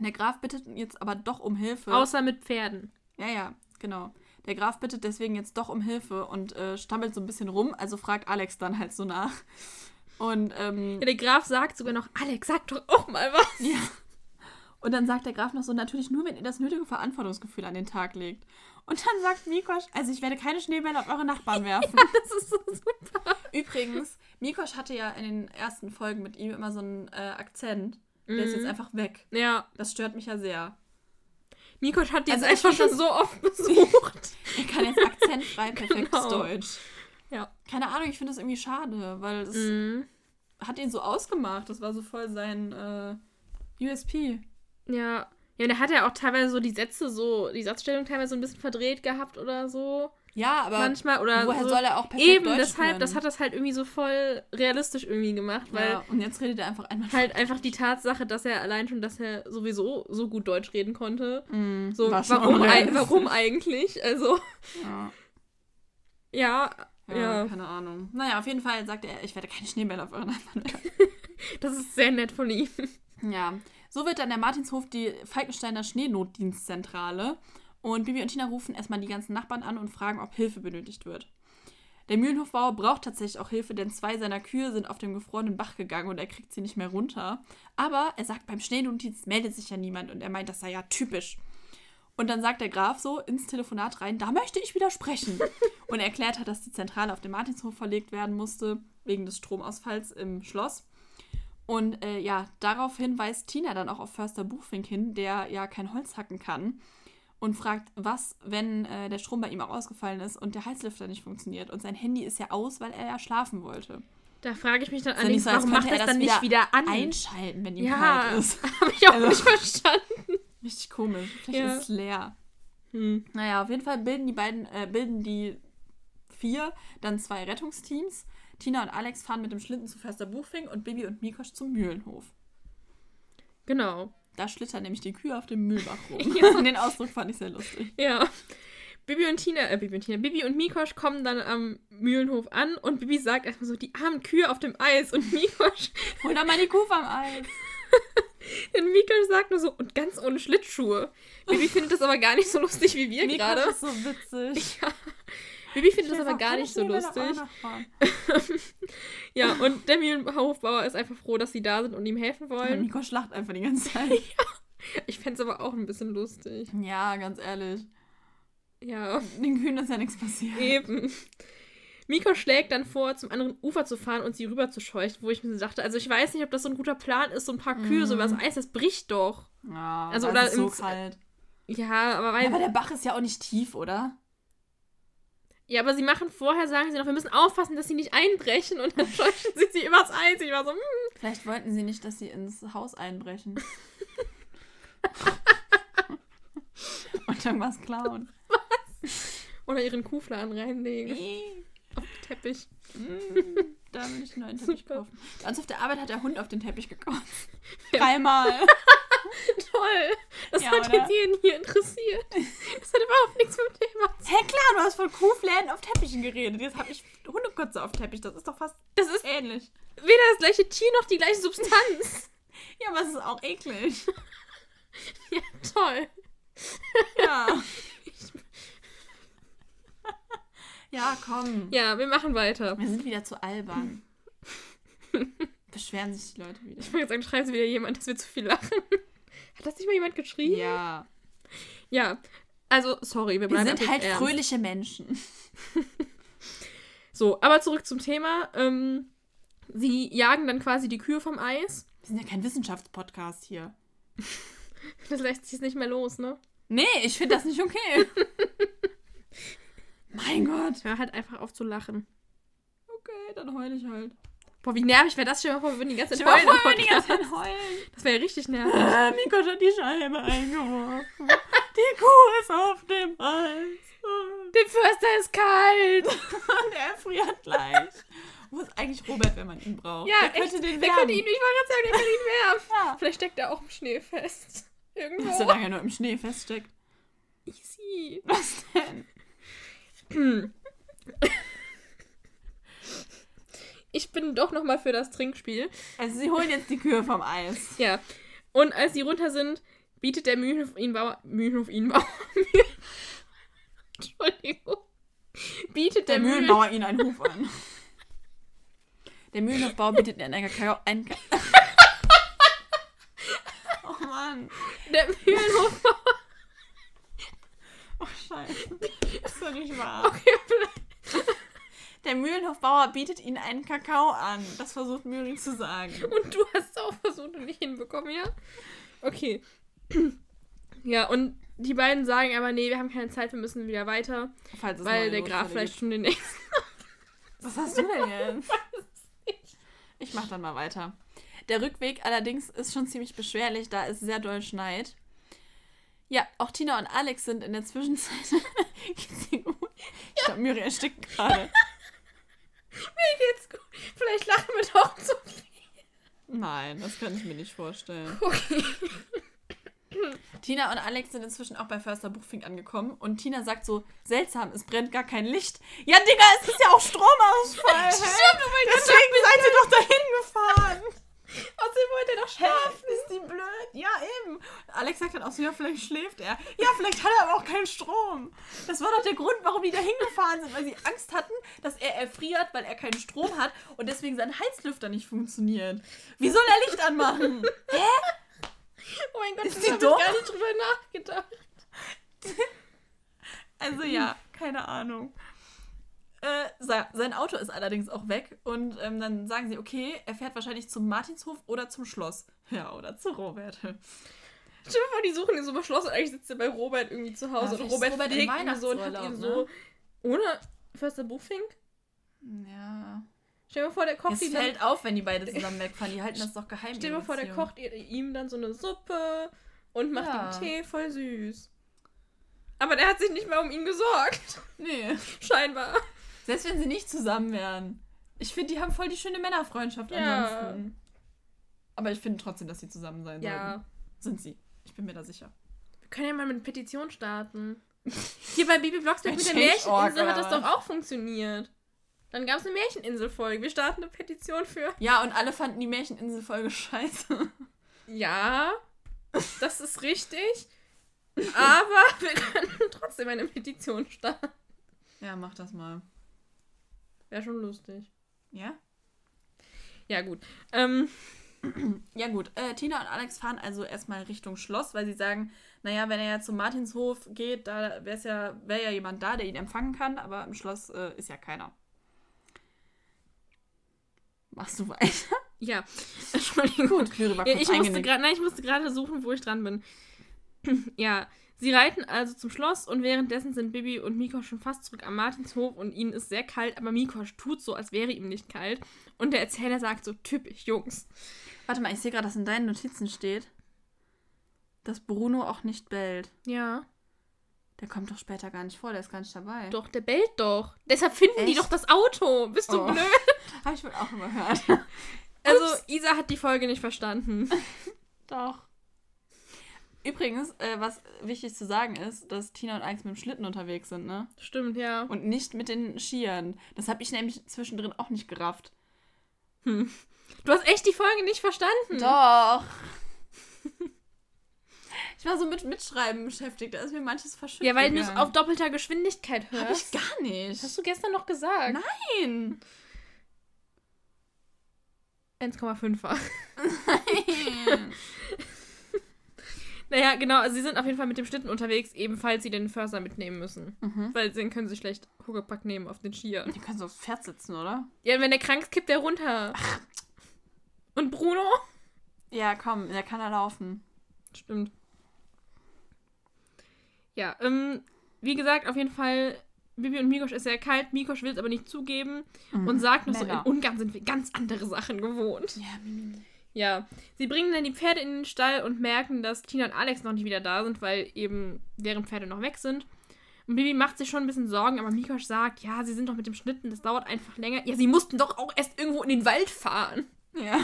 Der Graf bittet jetzt aber doch um Hilfe. Außer mit Pferden. Ja, ja, genau. Der Graf bittet deswegen jetzt doch um Hilfe und äh, stammelt so ein bisschen rum, also fragt Alex dann halt so nach. Und, ähm, Ja, der Graf sagt sogar noch, Alex, sag doch auch mal was. ja. Und dann sagt der Graf noch so, natürlich nur, wenn ihr das nötige Verantwortungsgefühl an den Tag legt. Und dann sagt Mikosch, also ich werde keine Schneebälle auf eure Nachbarn werfen. Das ist so super. Übrigens, Mikosch hatte ja in den ersten Folgen mit ihm immer so einen äh, Akzent. Der ist jetzt Mhm. einfach weg. Ja, Das stört mich ja sehr. Mikos hat die Also jetzt einfach schon so oft besucht. Er kann jetzt akzentfrei perfektes Genau. Deutsch. Ja. Keine Ahnung, ich finde das irgendwie schade, weil es Mhm. hat ihn so ausgemacht. Das war so voll sein äh, USP. Ja. Ja, und er hat ja auch teilweise so die Sätze so, die Satzstellung teilweise so ein bisschen verdreht gehabt oder so. Ja, aber Manchmal oder woher so. soll er auch perfekt Eben, Deutsch deshalb, können? das hat das halt irgendwie so voll realistisch irgendwie gemacht, weil ja, und jetzt redet er einfach einmal halt einfach die Tatsache, dass er allein schon, dass er sowieso so gut Deutsch reden konnte. Mm, So, warum, warum eigentlich? Also, Ja, ja, ja, ja, keine Ahnung. Naja, auf jeden Fall sagt er, ich werde keine Schneebälle auf euren werfen. das ist sehr nett von ihm. Ja, so wird dann der Martinshof die Falkensteiner Schneenotdienstzentrale. Und Bibi und Tina rufen erstmal die ganzen Nachbarn an und fragen, ob Hilfe benötigt wird. Der Mühlenhofbauer braucht tatsächlich auch Hilfe, denn zwei seiner Kühe sind auf dem gefrorenen Bach gegangen und er kriegt sie nicht mehr runter. Aber er sagt, beim Schneenotdienst meldet sich ja niemand und er meint, das sei ja typisch. Und dann sagt der Graf so ins Telefonat rein, da möchte ich widersprechen. und er erklärt hat, dass die Zentrale auf den Martinshof verlegt werden musste, wegen des Stromausfalls im Schloss. Und äh, ja, daraufhin weist Tina dann auch auf Förster Buchfink hin, der ja kein Holz hacken kann. Und fragt, was, wenn äh, der Strom bei ihm auch ausgefallen ist und der Heizlüfter nicht funktioniert. Und sein Handy ist ja aus, weil er ja schlafen wollte. Da frage ich mich dann allerdings, so, warum macht er das dann nicht wieder an? Einschalten, wenn ihm Ja. kalt ist. Habe ich auch Also- nicht verstanden. Richtig komisch. Vielleicht Ja. ist es leer. Hm. Naja, auf jeden Fall bilden die beiden, äh, bilden die vier dann zwei Rettungsteams. Tina und Alex fahren mit dem Schlitten zu Förster Buchfink und Bibi und Mikosch zum Mühlenhof. Genau. Da schlittern nämlich die Kühe auf dem Mühlbach rum. Ja. Den Ausdruck fand ich sehr lustig. Ja. Bibi und Tina, äh, Bibi und Tina, Bibi und Mikosch kommen dann am Mühlenhof an und Bibi sagt erstmal so, die armen Kühe auf dem Eis und Mikosch, Hol doch mal die Kuh vom Eis. und Mikosch sagt nur so, und ganz ohne Schlittschuhe. Bibi findet das aber gar nicht so lustig wie wir Mikosch gerade. ist so witzig. Bibi findet das aber gar nicht so lustig. Ja, und der Mühlenhofbauer ist einfach froh, dass sie da sind und ihm helfen Und wollen. Mikosch lacht einfach die ganze Zeit. Ich fände es aber auch ein bisschen lustig. ja, ganz ehrlich. Ja. Den Kühen ist ja nichts passiert. Eben. Miko schlägt dann vor, zum anderen Ufer zu fahren und sie rüber zu scheuchen, wo ich mir so dachte, also ich weiß nicht, ob das so ein guter Plan ist, so ein paar Kühe, so übers Eis, das bricht doch. Ja, Also, oder oder so kalt. Ja, aber weil. Ja, aber der Bach ist ja auch nicht tief, oder? Ja, aber sie machen vorher, sagen sie noch, wir müssen aufpassen, dass sie nicht einbrechen und dann scheuchen sie sie übers Eis. Ich war so, hm. Vielleicht wollten sie nicht, dass sie ins Haus einbrechen. Und irgendwas klauen. Oder ihren Kuhfladen reinlegen. Auf den Teppich. Mm, da will ich einen neuen Teppich kaufen. Bei uns auf der Arbeit hat der Hund auf den Teppich gekotzt. Dreimal. Toll. Das Ja, hat oder? jetzt jeden hier interessiert. Das hat überhaupt nichts mit dem Thema zu Hä, klar, du hast von Kuhfläden auf Teppichen geredet. Jetzt habe ich Hundekotze auf Teppich. Das ist doch fast Das ist ähnlich. weder das gleiche Tier noch die gleiche Substanz. Ja, aber es ist auch eklig. ja, toll. Ja. Ja, komm. Ja, wir machen weiter. Wir sind wieder zu albern. Beschweren sich die Leute wieder. Ich wollte jetzt sagen, schreibt wieder jemand, dass wir zu viel lachen. Hat das nicht mal jemand geschrieben? Ja. Ja. Also, sorry, wir Wir bleiben sind natürlich halt ernst. fröhliche Menschen. So, aber zurück zum Thema. Ähm, sie jagen dann quasi die Kühe vom Eis. Wir sind ja kein Wissenschaftspodcast hier. Das lässt sich nicht mehr los, ne? Nee, ich finde das nicht okay. mein Gott. Hör halt einfach auf zu lachen. Okay, dann heul ich halt. Boah, wie nervig wäre das? Stell dir mal vor, wir würden die ganze Zeit heulen heulen die ganze. Zeit heulen. Das wäre ja richtig nervig. Ah, hat die Scheibe eingeworfen. Die Kuh ist auf dem Eis. Der Förster ist kalt. Und er friert gleich. Wo ist eigentlich Robert, wenn man ihn braucht? Ja, der könnte echt. den Der wärmen. könnte ihn, ich wollte gerade sagen, der könnte ihn wärmen. Ja. Vielleicht steckt er auch im Schnee fest. Irgendwo. Solange er nur im Schnee feststeckt. Easy. Was denn? Ich bin doch noch mal für das Trinkspiel. Also sie holen jetzt die Kühe vom Eis. Ja. Und als sie runter sind, bietet der Mühlenhof ihnen Bauer. Mühlenhof ihnen Bauer. Entschuldigung. Bietet Der der, Mühlen. Mühlenbauer ihn einen Huf an. Der Mühlenhofbauer bietet mir einen Kakao. Ein Ka oh Mann. Der Mühlenhof. Oh Scheiße. ist doch nicht wahr. Okay, bleib. Der Mühlenhofbauer bietet ihnen einen Kakao an. Das versucht Mühling zu sagen. Und du hast es auch versucht und nicht hinbekommen, ja? Okay. Ja, und die beiden sagen aber, nee, wir haben keine Zeit, wir müssen wieder weiter, Falls es weil der Graf vielleicht gibt. schon den nächsten. Was hast du denn jetzt? Ich mach dann mal weiter. Der Rückweg allerdings ist schon ziemlich beschwerlich, da es sehr doll schneit. Ja, auch Tina und Alex sind in der Zwischenzeit. Geht's dir gut? Ich glaube, Miri erstickt gerade. Mir geht's gut. Vielleicht lachen wir doch zu viel. Nein, das kann ich mir nicht vorstellen. Okay. Tina und Alex sind inzwischen auch bei Förster Buchfink angekommen und Tina sagt so, seltsam, es brennt gar kein Licht. Ja, Digga, es ist ja auch Stromausfall. Stimmt, oh mein Gott, Deswegen seid ihr doch dahin gefahren. Außerdem wollte er doch Hä? schlafen. Ist die blöd? Ja, eben. Alex sagt dann auch so, ja, vielleicht schläft er. Ja, vielleicht hat er aber auch keinen Strom. Das war doch der Grund, warum die da hingefahren sind, weil sie Angst hatten, dass er erfriert, weil er keinen Strom hat und deswegen sein Heizlüfter nicht funktioniert. Wie soll er Licht anmachen? Oh mein Gott, Ist die habe ich gar nicht drüber nachgedacht. Also ja, keine Ahnung. Äh, se- sein Auto ist allerdings auch weg und ähm, dann sagen sie, okay, er fährt wahrscheinlich zum Martinshof oder zum Schloss. Ja, oder zu Robert. Stell dir vor, die suchen ihn so beschlossen. Eigentlich sitzt er bei Robert irgendwie zu Hause Ja, und Robert, Robert pflegt ihn so und hat ihn ne? so. Ohne Förster Buchfink? Ja. Stell dir mal vor, der kocht Es ihm dann fällt auf, wenn die beide zusammen wegfahren. Die halten das doch geheim. Stell dir vor, der kocht ihm dann so eine Suppe und macht Ja. ihm Tee, voll süß. Aber der hat sich nicht mehr um ihn gesorgt. Nee. Scheinbar. Selbst wenn sie nicht zusammen wären. Ich finde, die haben voll die schöne Männerfreundschaft Ja. ansonsten. Aber ich finde trotzdem, dass sie zusammen sein Ja. sollten. Sind sie. Ich bin mir da sicher. Wir können ja mal mit einer Petition starten. Hier bei Bibi Blocksberg mit der Märcheninsel hat das doch auch funktioniert. Dann gab es eine Märcheninsel-Folge. Wir starten eine Petition für. Ja, und alle fanden die Märcheninsel-Folge scheiße. Ja, das ist richtig. Aber wir können trotzdem eine Petition starten. Ja, mach das mal. Wäre schon lustig. Ja? Ja, gut. Ähm, Ja, gut. Äh, Tina und Alex fahren also erstmal Richtung Schloss, weil sie sagen, naja, wenn er ja zum Martinshof geht, da wäre ja, wär ja jemand da, der ihn empfangen kann, aber im Schloss äh, ist ja keiner. Machst du weiter? Ja, Entschuldigung. Gut, Klüre war ja, ich musste grad, Nein, ich musste gerade suchen, wo ich dran bin. ja, sie reiten also zum Schloss und währenddessen sind Bibi und Mikosch schon fast zurück am Martinshof und ihnen ist sehr kalt, aber Mikosch tut so, als wäre ihm nicht kalt. Und der Erzähler sagt so, typisch, Jungs. Warte mal, ich sehe gerade, dass in deinen Notizen steht, dass Bruno auch nicht bellt. Ja. Der kommt doch später gar nicht vor, der ist gar nicht dabei. Doch, der bellt doch. Deshalb finden Echt? die doch das Auto. Bist du oh. blöd? Habe ich wohl auch immer gehört. Also, Isa hat die Folge nicht verstanden. doch. Übrigens, äh, was wichtig zu sagen ist, dass Tina und Alex mit dem Schlitten unterwegs sind, ne? Stimmt, ja. Und nicht mit den Skiern. Das habe ich nämlich zwischendrin auch nicht gerafft. Hm. Du hast echt die Folge nicht verstanden. Doch. Ich war so mit Mitschreiben beschäftigt, da ist mir manches verschüttet. Ja, weil du es auf doppelter Geschwindigkeit hörst. Hab ich gar nicht. Hast du gestern noch gesagt? Nein. 1,5 war. Nein. naja, genau, also sie sind auf jeden Fall mit dem Schlitten unterwegs, ebenfalls sie den Förster mitnehmen müssen. Mhm. Weil den können sie schlecht Huckepack nehmen auf den Skier. Die können so aufs Pferd sitzen, oder? Ja, wenn der krank ist, kippt der runter. Ach. Und Bruno? Ja, komm, der kann da laufen. Stimmt. Ja, ähm, wie gesagt, auf jeden Fall, Bibi und Mikosch ist sehr kalt. Mikosch will es aber nicht zugeben mhm. und sagt noch Männer. so, in Ungarn sind wir ganz andere Sachen gewohnt. Ja, Mimi. Ja, sie bringen dann die Pferde in den Stall und merken, dass Tina und Alex noch nicht wieder da sind, weil eben deren Pferde noch weg sind. Und Bibi macht sich schon ein bisschen Sorgen, aber Mikosch sagt, ja, sie sind doch mit dem Schnitten, das dauert einfach länger. Ja, sie mussten doch auch erst irgendwo in den Wald fahren. Ja.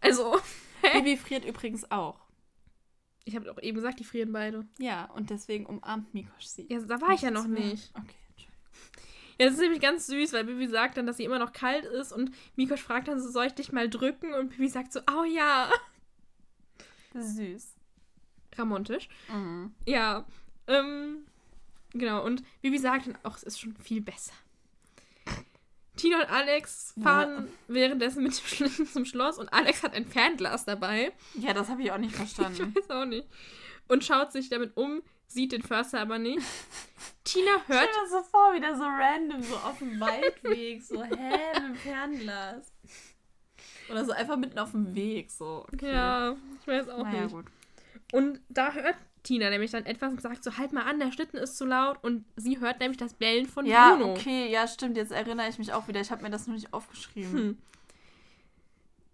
Also. Bibi friert übrigens auch. Ich habe doch eben gesagt, die frieren beide. Ja, und deswegen umarmt Mikosch sie. Ja, da war ich ja noch nicht. Okay, Ja, das ist nämlich ganz süß, weil Bibi sagt dann, dass sie immer noch kalt ist und Mikosch fragt dann so, soll ich dich mal drücken? Und Bibi sagt so, oh ja. Süß. Ramontisch. Mhm. Ja. Ähm, genau, und Bibi sagt dann auch, es ist schon viel besser. Tina und Alex fahren ja. währenddessen mit dem Schlitten zum Schloss und Alex hat ein Fernglas dabei. Ja, das habe ich auch nicht verstanden. Ich weiß auch nicht. Und schaut sich damit um, sieht den Förster aber nicht. Tina hört. Ich stell mir so vor, wieder so random, so auf dem Waldweg, so, hä, mit dem Fernglas. Oder so einfach mitten auf dem Weg, so. Okay. Ja, ich weiß auch naja, nicht. Gut. Und da hört Tina nämlich dann etwas und sagt so, halt mal an, der Schlitten ist zu laut. Und sie hört nämlich das Bellen von ja, Bruno. Ja, okay, ja, stimmt. Jetzt erinnere ich mich auch wieder. Ich habe mir das noch nicht aufgeschrieben. Hm.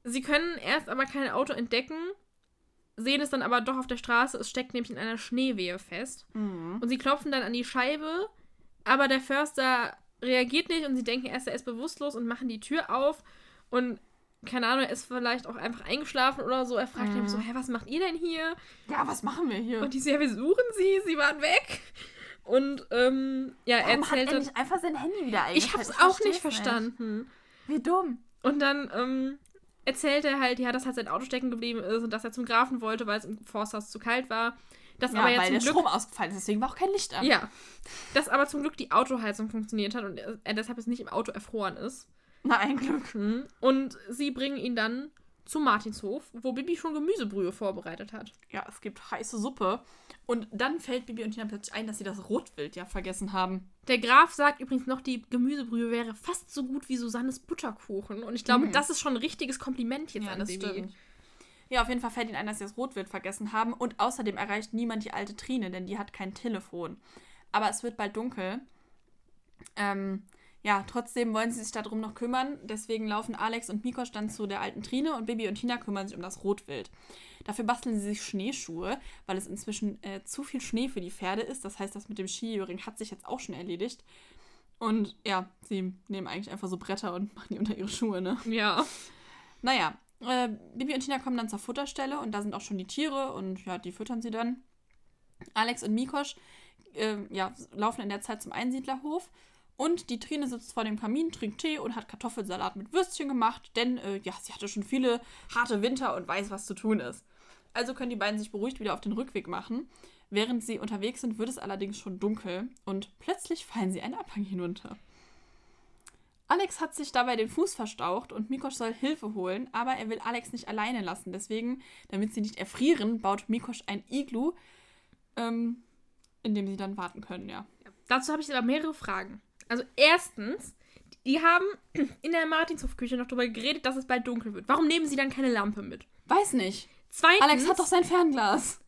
Sie können erst aber kein Auto entdecken, sehen es dann aber doch auf der Straße. Es steckt nämlich in einer Schneewehe fest. Mhm. Und sie klopfen dann an die Scheibe, aber der Förster reagiert nicht und sie denken erst, er ist bewusstlos und machen die Tür auf. Und keine Ahnung, er ist vielleicht auch einfach eingeschlafen oder so. Er fragt mhm. ihn so, hä, was macht ihr denn hier? Ja, was machen wir hier? Und die so, ja, wir suchen sie, sie waren weg. Und ähm, ja, Warum er erzählt hat er nicht einfach sein Handy wieder eingeschaltet? Ich hab's ich auch nicht verstanden. Nicht. Wie dumm. Und dann ähm, erzählt er halt, ja, dass halt sein Auto stecken geblieben ist und dass er zum Grafen wollte, weil es im Forsthaus zu kalt war. Das ja, aber jetzt weil der Glück, Strom ausgefallen ist, deswegen war auch kein Licht an. Ja. Dass aber zum Glück die Autoheizung funktioniert hat und er deshalb es nicht im Auto erfroren ist. Na, ein Glück. Mhm. Und sie bringen ihn dann zu Martinshof, wo Bibi schon Gemüsebrühe vorbereitet hat. Ja, es gibt heiße Suppe. Und dann fällt Bibi und Tina plötzlich ein, dass sie das Rotwild ja vergessen haben. Der Graf sagt übrigens noch, die Gemüsebrühe wäre fast so gut wie Susannes Butterkuchen. Und ich glaube, mhm. das ist schon ein richtiges Kompliment jetzt ja, an das Bibi. Stimmt. Ja, auf jeden Fall fällt ihnen ein, dass sie das Rotwild vergessen haben. Und außerdem erreicht niemand die alte Trine, denn die hat kein Telefon. Aber es wird bald dunkel. Ähm, ja, trotzdem wollen sie sich darum noch kümmern. Deswegen laufen Alex und Mikosch dann zu der alten Trine und Bibi und Tina kümmern sich um das Rotwild. Dafür basteln sie sich Schneeschuhe, weil es inzwischen äh, zu viel Schnee für die Pferde ist. Das heißt, das mit dem Skijöring hat sich jetzt auch schon erledigt. Und ja, sie nehmen eigentlich einfach so Bretter und machen die unter ihre Schuhe, ne? Ja. Naja, äh, Bibi und Tina kommen dann zur Futterstelle und da sind auch schon die Tiere und ja, die füttern sie dann. Alex und Mikosch äh, ja, laufen in der Zeit zum Einsiedlerhof und die Trine sitzt vor dem Kamin, trinkt Tee und hat Kartoffelsalat mit Würstchen gemacht, denn äh, ja, sie hatte schon viele harte Winter und weiß, was zu tun ist. Also können die beiden sich beruhigt wieder auf den Rückweg machen. Während sie unterwegs sind, wird es allerdings schon dunkel und plötzlich fallen sie einen Abhang hinunter. Alex hat sich dabei den Fuß verstaucht und Mikosch soll Hilfe holen, aber er will Alex nicht alleine lassen. Deswegen, damit sie nicht erfrieren, baut Mikosch ein Iglu, ähm, in dem sie dann warten können, ja. Dazu habe ich aber mehrere Fragen. Also erstens, die haben in der Martinshofküche noch darüber geredet, dass es bald dunkel wird. Warum nehmen sie dann keine Lampe mit? Weiß nicht. Zweitens, Alex hat doch sein Fernglas.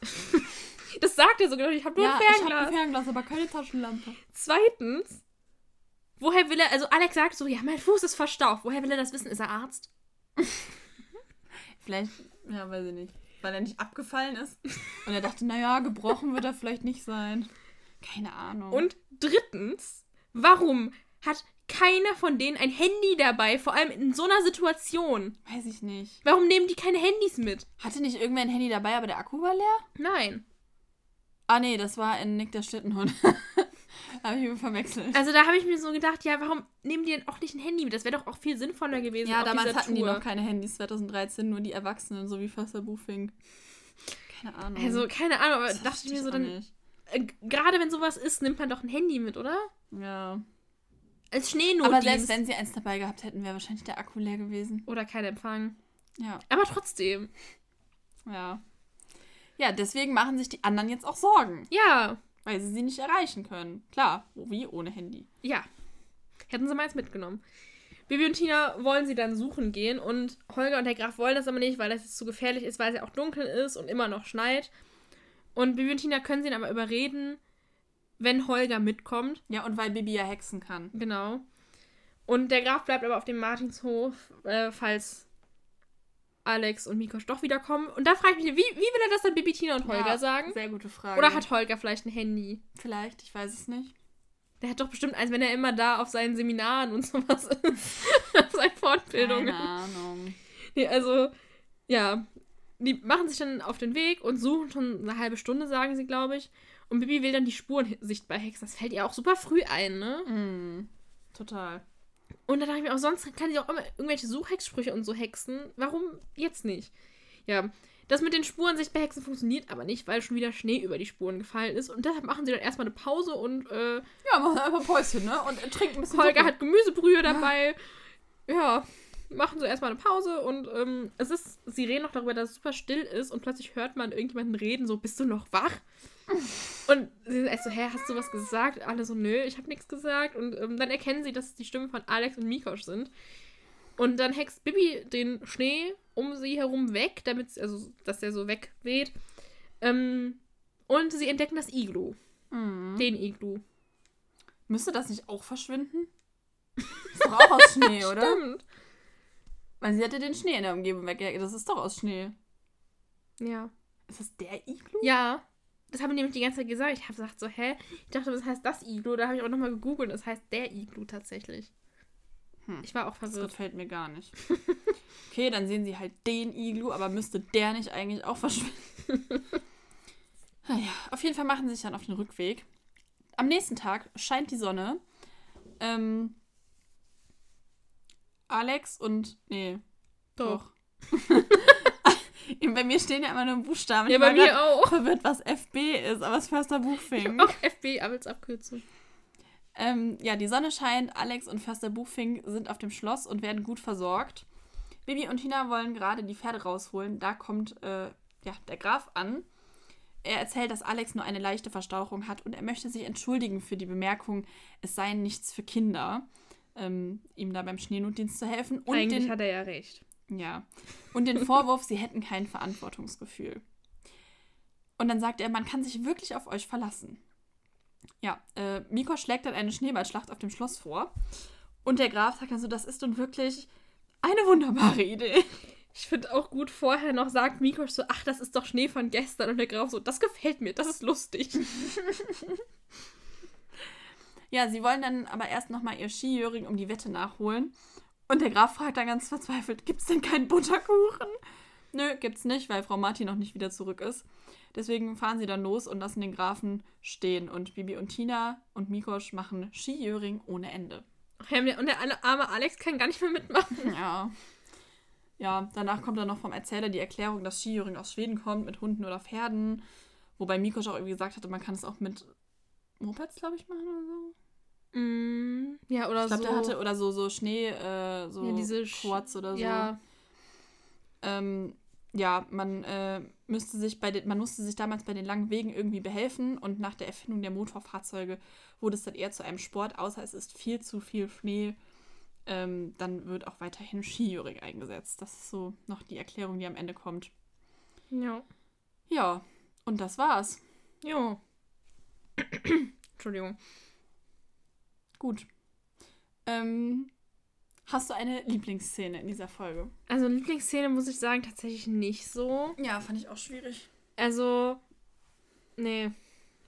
das sagt er sogar, ich habe nur ja, ein ich Fernglas. habe ein Fernglas, aber keine Taschenlampe. Zweitens, woher will er, also Alex sagt so, ja, mein Fuß ist verstaucht. Woher will er das wissen? Ist er Arzt? Vielleicht, ja, weiß ich nicht. Weil er nicht abgefallen ist. Und er dachte, naja, gebrochen wird er vielleicht nicht sein. Keine Ahnung. Und drittens, warum hat keiner von denen ein Handy dabei, vor allem in so einer Situation? weiß ich nicht. Warum nehmen die keine Handys mit? Hatte nicht irgendwer ein Handy dabei, aber der Akku war leer? Nein. Ah, nee, das war in Nick der Schlittenhund. Habe ich mir verwechselt. Also da habe ich mir so gedacht, ja, warum nehmen die denn auch nicht ein Handy mit? Das wäre doch auch viel sinnvoller gewesen. ja, damals hatten die Tour. noch keine Handys 2013, nur die Erwachsenen, so wie Foster Buffing. Keine Ahnung. Also, keine Ahnung, aber Das dachte ich mir so dann, nicht. Äh, gerade wenn sowas ist, nimmt man doch ein Handy mit, oder? Ja. Als Schneenotdienst. Aber selbst wenn sie eins dabei gehabt hätten, wäre wahrscheinlich der Akku leer gewesen. Oder kein Empfang. Ja. Aber trotzdem. Ja. Ja, deswegen machen sich die anderen jetzt auch Sorgen, Ja, weil sie sie nicht erreichen können. Klar, wie ohne Handy. ja. Hätten sie mal eins mitgenommen. Bibi und Tina wollen sie dann suchen gehen und Holger und der Graf wollen das aber nicht, weil das jetzt zu gefährlich ist, weil es ja auch dunkel ist und immer noch schneit. Und Bibi und Tina können sie ihn aber überreden, wenn Holger mitkommt. Ja, und weil Bibi ja hexen kann. Genau. Und der Graf bleibt aber auf dem Martinshof, äh, falls Alex und Mikosch doch wiederkommen. Und da frage ich mich, wie, wie will er das dann Bibi, Tina und Holger ja, sagen? Sehr gute Frage. Oder hat Holger vielleicht ein Handy? Vielleicht, ich weiß es nicht. Der hat doch bestimmt eins, wenn er immer da auf seinen Seminaren und sowas ist. auf seinen Fortbildungen. Keine Ahnung. Nee, also, ja. Die machen sich dann auf den Weg und suchen schon eine halbe Stunde, sagen sie, glaube ich. Und Bibi will dann die Spuren sichtbar hexen. Das fällt ihr auch super früh ein, ne? Mm, total. Und dann dachte ich mir auch, sonst kann sie auch immer irgendwelche Suchhexsprüche und so hexen. Warum jetzt nicht? Ja, das mit den Spuren sichtbar hexen funktioniert aber nicht, weil schon wieder Schnee über die Spuren gefallen ist. Und deshalb machen sie dann erstmal eine Pause und äh, Ja, machen einfach Päuschen, ne? Und trinkt ein bisschen Holger Suppe. hat Gemüsebrühe dabei. Ja, machen sie erstmal eine Pause und ähm, es ist, sie reden noch darüber, dass es super still ist und plötzlich hört man irgendjemanden reden, so, bist du noch wach? Und sie sind erst so, hä, hast du was gesagt? Alle so, nö, ich habe nichts gesagt. Und ähm, dann erkennen sie, dass es die Stimmen von Alex und Mikosch sind. Und dann hext Bibi den Schnee um sie herum weg, damit, also, dass der so wegweht. Ähm, und sie entdecken das Iglu. Mhm. Den Iglu. Müsste das nicht auch verschwinden? Ist doch auch aus Schnee, oder? Stimmt. Weil sie hatte den Schnee in der Umgebung weggejagt. Das ist doch aus Schnee. Ja. Ist das der Iglu? Ja, das haben die nämlich die ganze Zeit gesagt. Ich habe gesagt so, hä? Ich dachte, das heißt das Iglu. Da habe ich auch nochmal gegoogelt. Das heißt der Iglu tatsächlich. Hm. Ich war auch Das verwirrt. gefällt mir gar nicht. Okay, dann sehen sie halt den Iglu, aber müsste der nicht eigentlich auch verschwinden? naja, auf jeden Fall machen sie sich dann auf den Rückweg. Am nächsten Tag scheint die Sonne. Ähm, Alex und. Nee. Doch. Bei mir stehen ja immer nur Buchstaben. Ja, Ich bei mir auch. verwirrt, was FB ist, aber es ist Förster Buchfing. Auch FB als Abkürzung. Ähm, ja, die Sonne scheint, Alex und Förster Buchfink sind auf dem Schloss und werden gut versorgt. Bibi und Tina wollen gerade die Pferde rausholen. Da kommt äh, ja, der Graf an. Er erzählt, dass Alex nur eine leichte Verstauchung hat und er möchte sich entschuldigen für die Bemerkung, es sei nichts für Kinder, ähm, ihm da beim Schneenotdienst zu helfen. Und Eigentlich den, hat er ja recht. ja. Und den Vorwurf, sie hätten kein Verantwortungsgefühl. Und dann sagt er, man kann sich wirklich auf euch verlassen. Ja, äh, Miko schlägt dann eine Schneeballschlacht auf dem Schloss vor. Und der Graf sagt dann so, das ist nun wirklich eine wunderbare Idee. Ich finde auch gut, vorher noch sagt Mikosch so, ach, das ist doch Schnee von gestern. Und der Graf so, das gefällt mir, das ist lustig. Ja, sie wollen dann aber erst nochmal ihr Skijöring um die Wette nachholen. Und der Graf fragt dann ganz verzweifelt, gibt's denn keinen Butterkuchen? Nö, gibt's nicht, weil Frau Marti noch nicht wieder zurück ist. Deswegen fahren sie dann los und lassen den Grafen stehen. Und Bibi und Tina und Mikosch machen Skijöring ohne Ende. Und der arme Alex kann gar nicht mehr mitmachen. Ja. Ja, danach kommt dann noch vom Erzähler die Erklärung, dass Skijöring aus Schweden kommt mit Hunden oder Pferden. Wobei Mikosch auch irgendwie gesagt hatte, man kann es auch mit Mopeds, glaube ich, machen oder so. Mm, ja, oder Ich glaube, so. der hatte oder so, so Schnee, äh, so Ja, diese Quads oder so. ja, Ähm, ja, man äh, müsste sich bei den, man musste sich damals bei den langen Wegen irgendwie behelfen und nach der Erfindung der Motorfahrzeuge wurde es dann eher zu einem Sport, außer es ist viel zu viel Schnee. Ähm, dann wird auch weiterhin Skijurig eingesetzt. Das ist so noch die Erklärung, die am Ende kommt. Ja. Ja, und das war's. Ja. Entschuldigung. Gut. Ähm, hast du eine Lieblingsszene in dieser Folge? Also Lieblingsszene muss ich sagen tatsächlich nicht so. Ja, fand ich auch schwierig. Also, nee,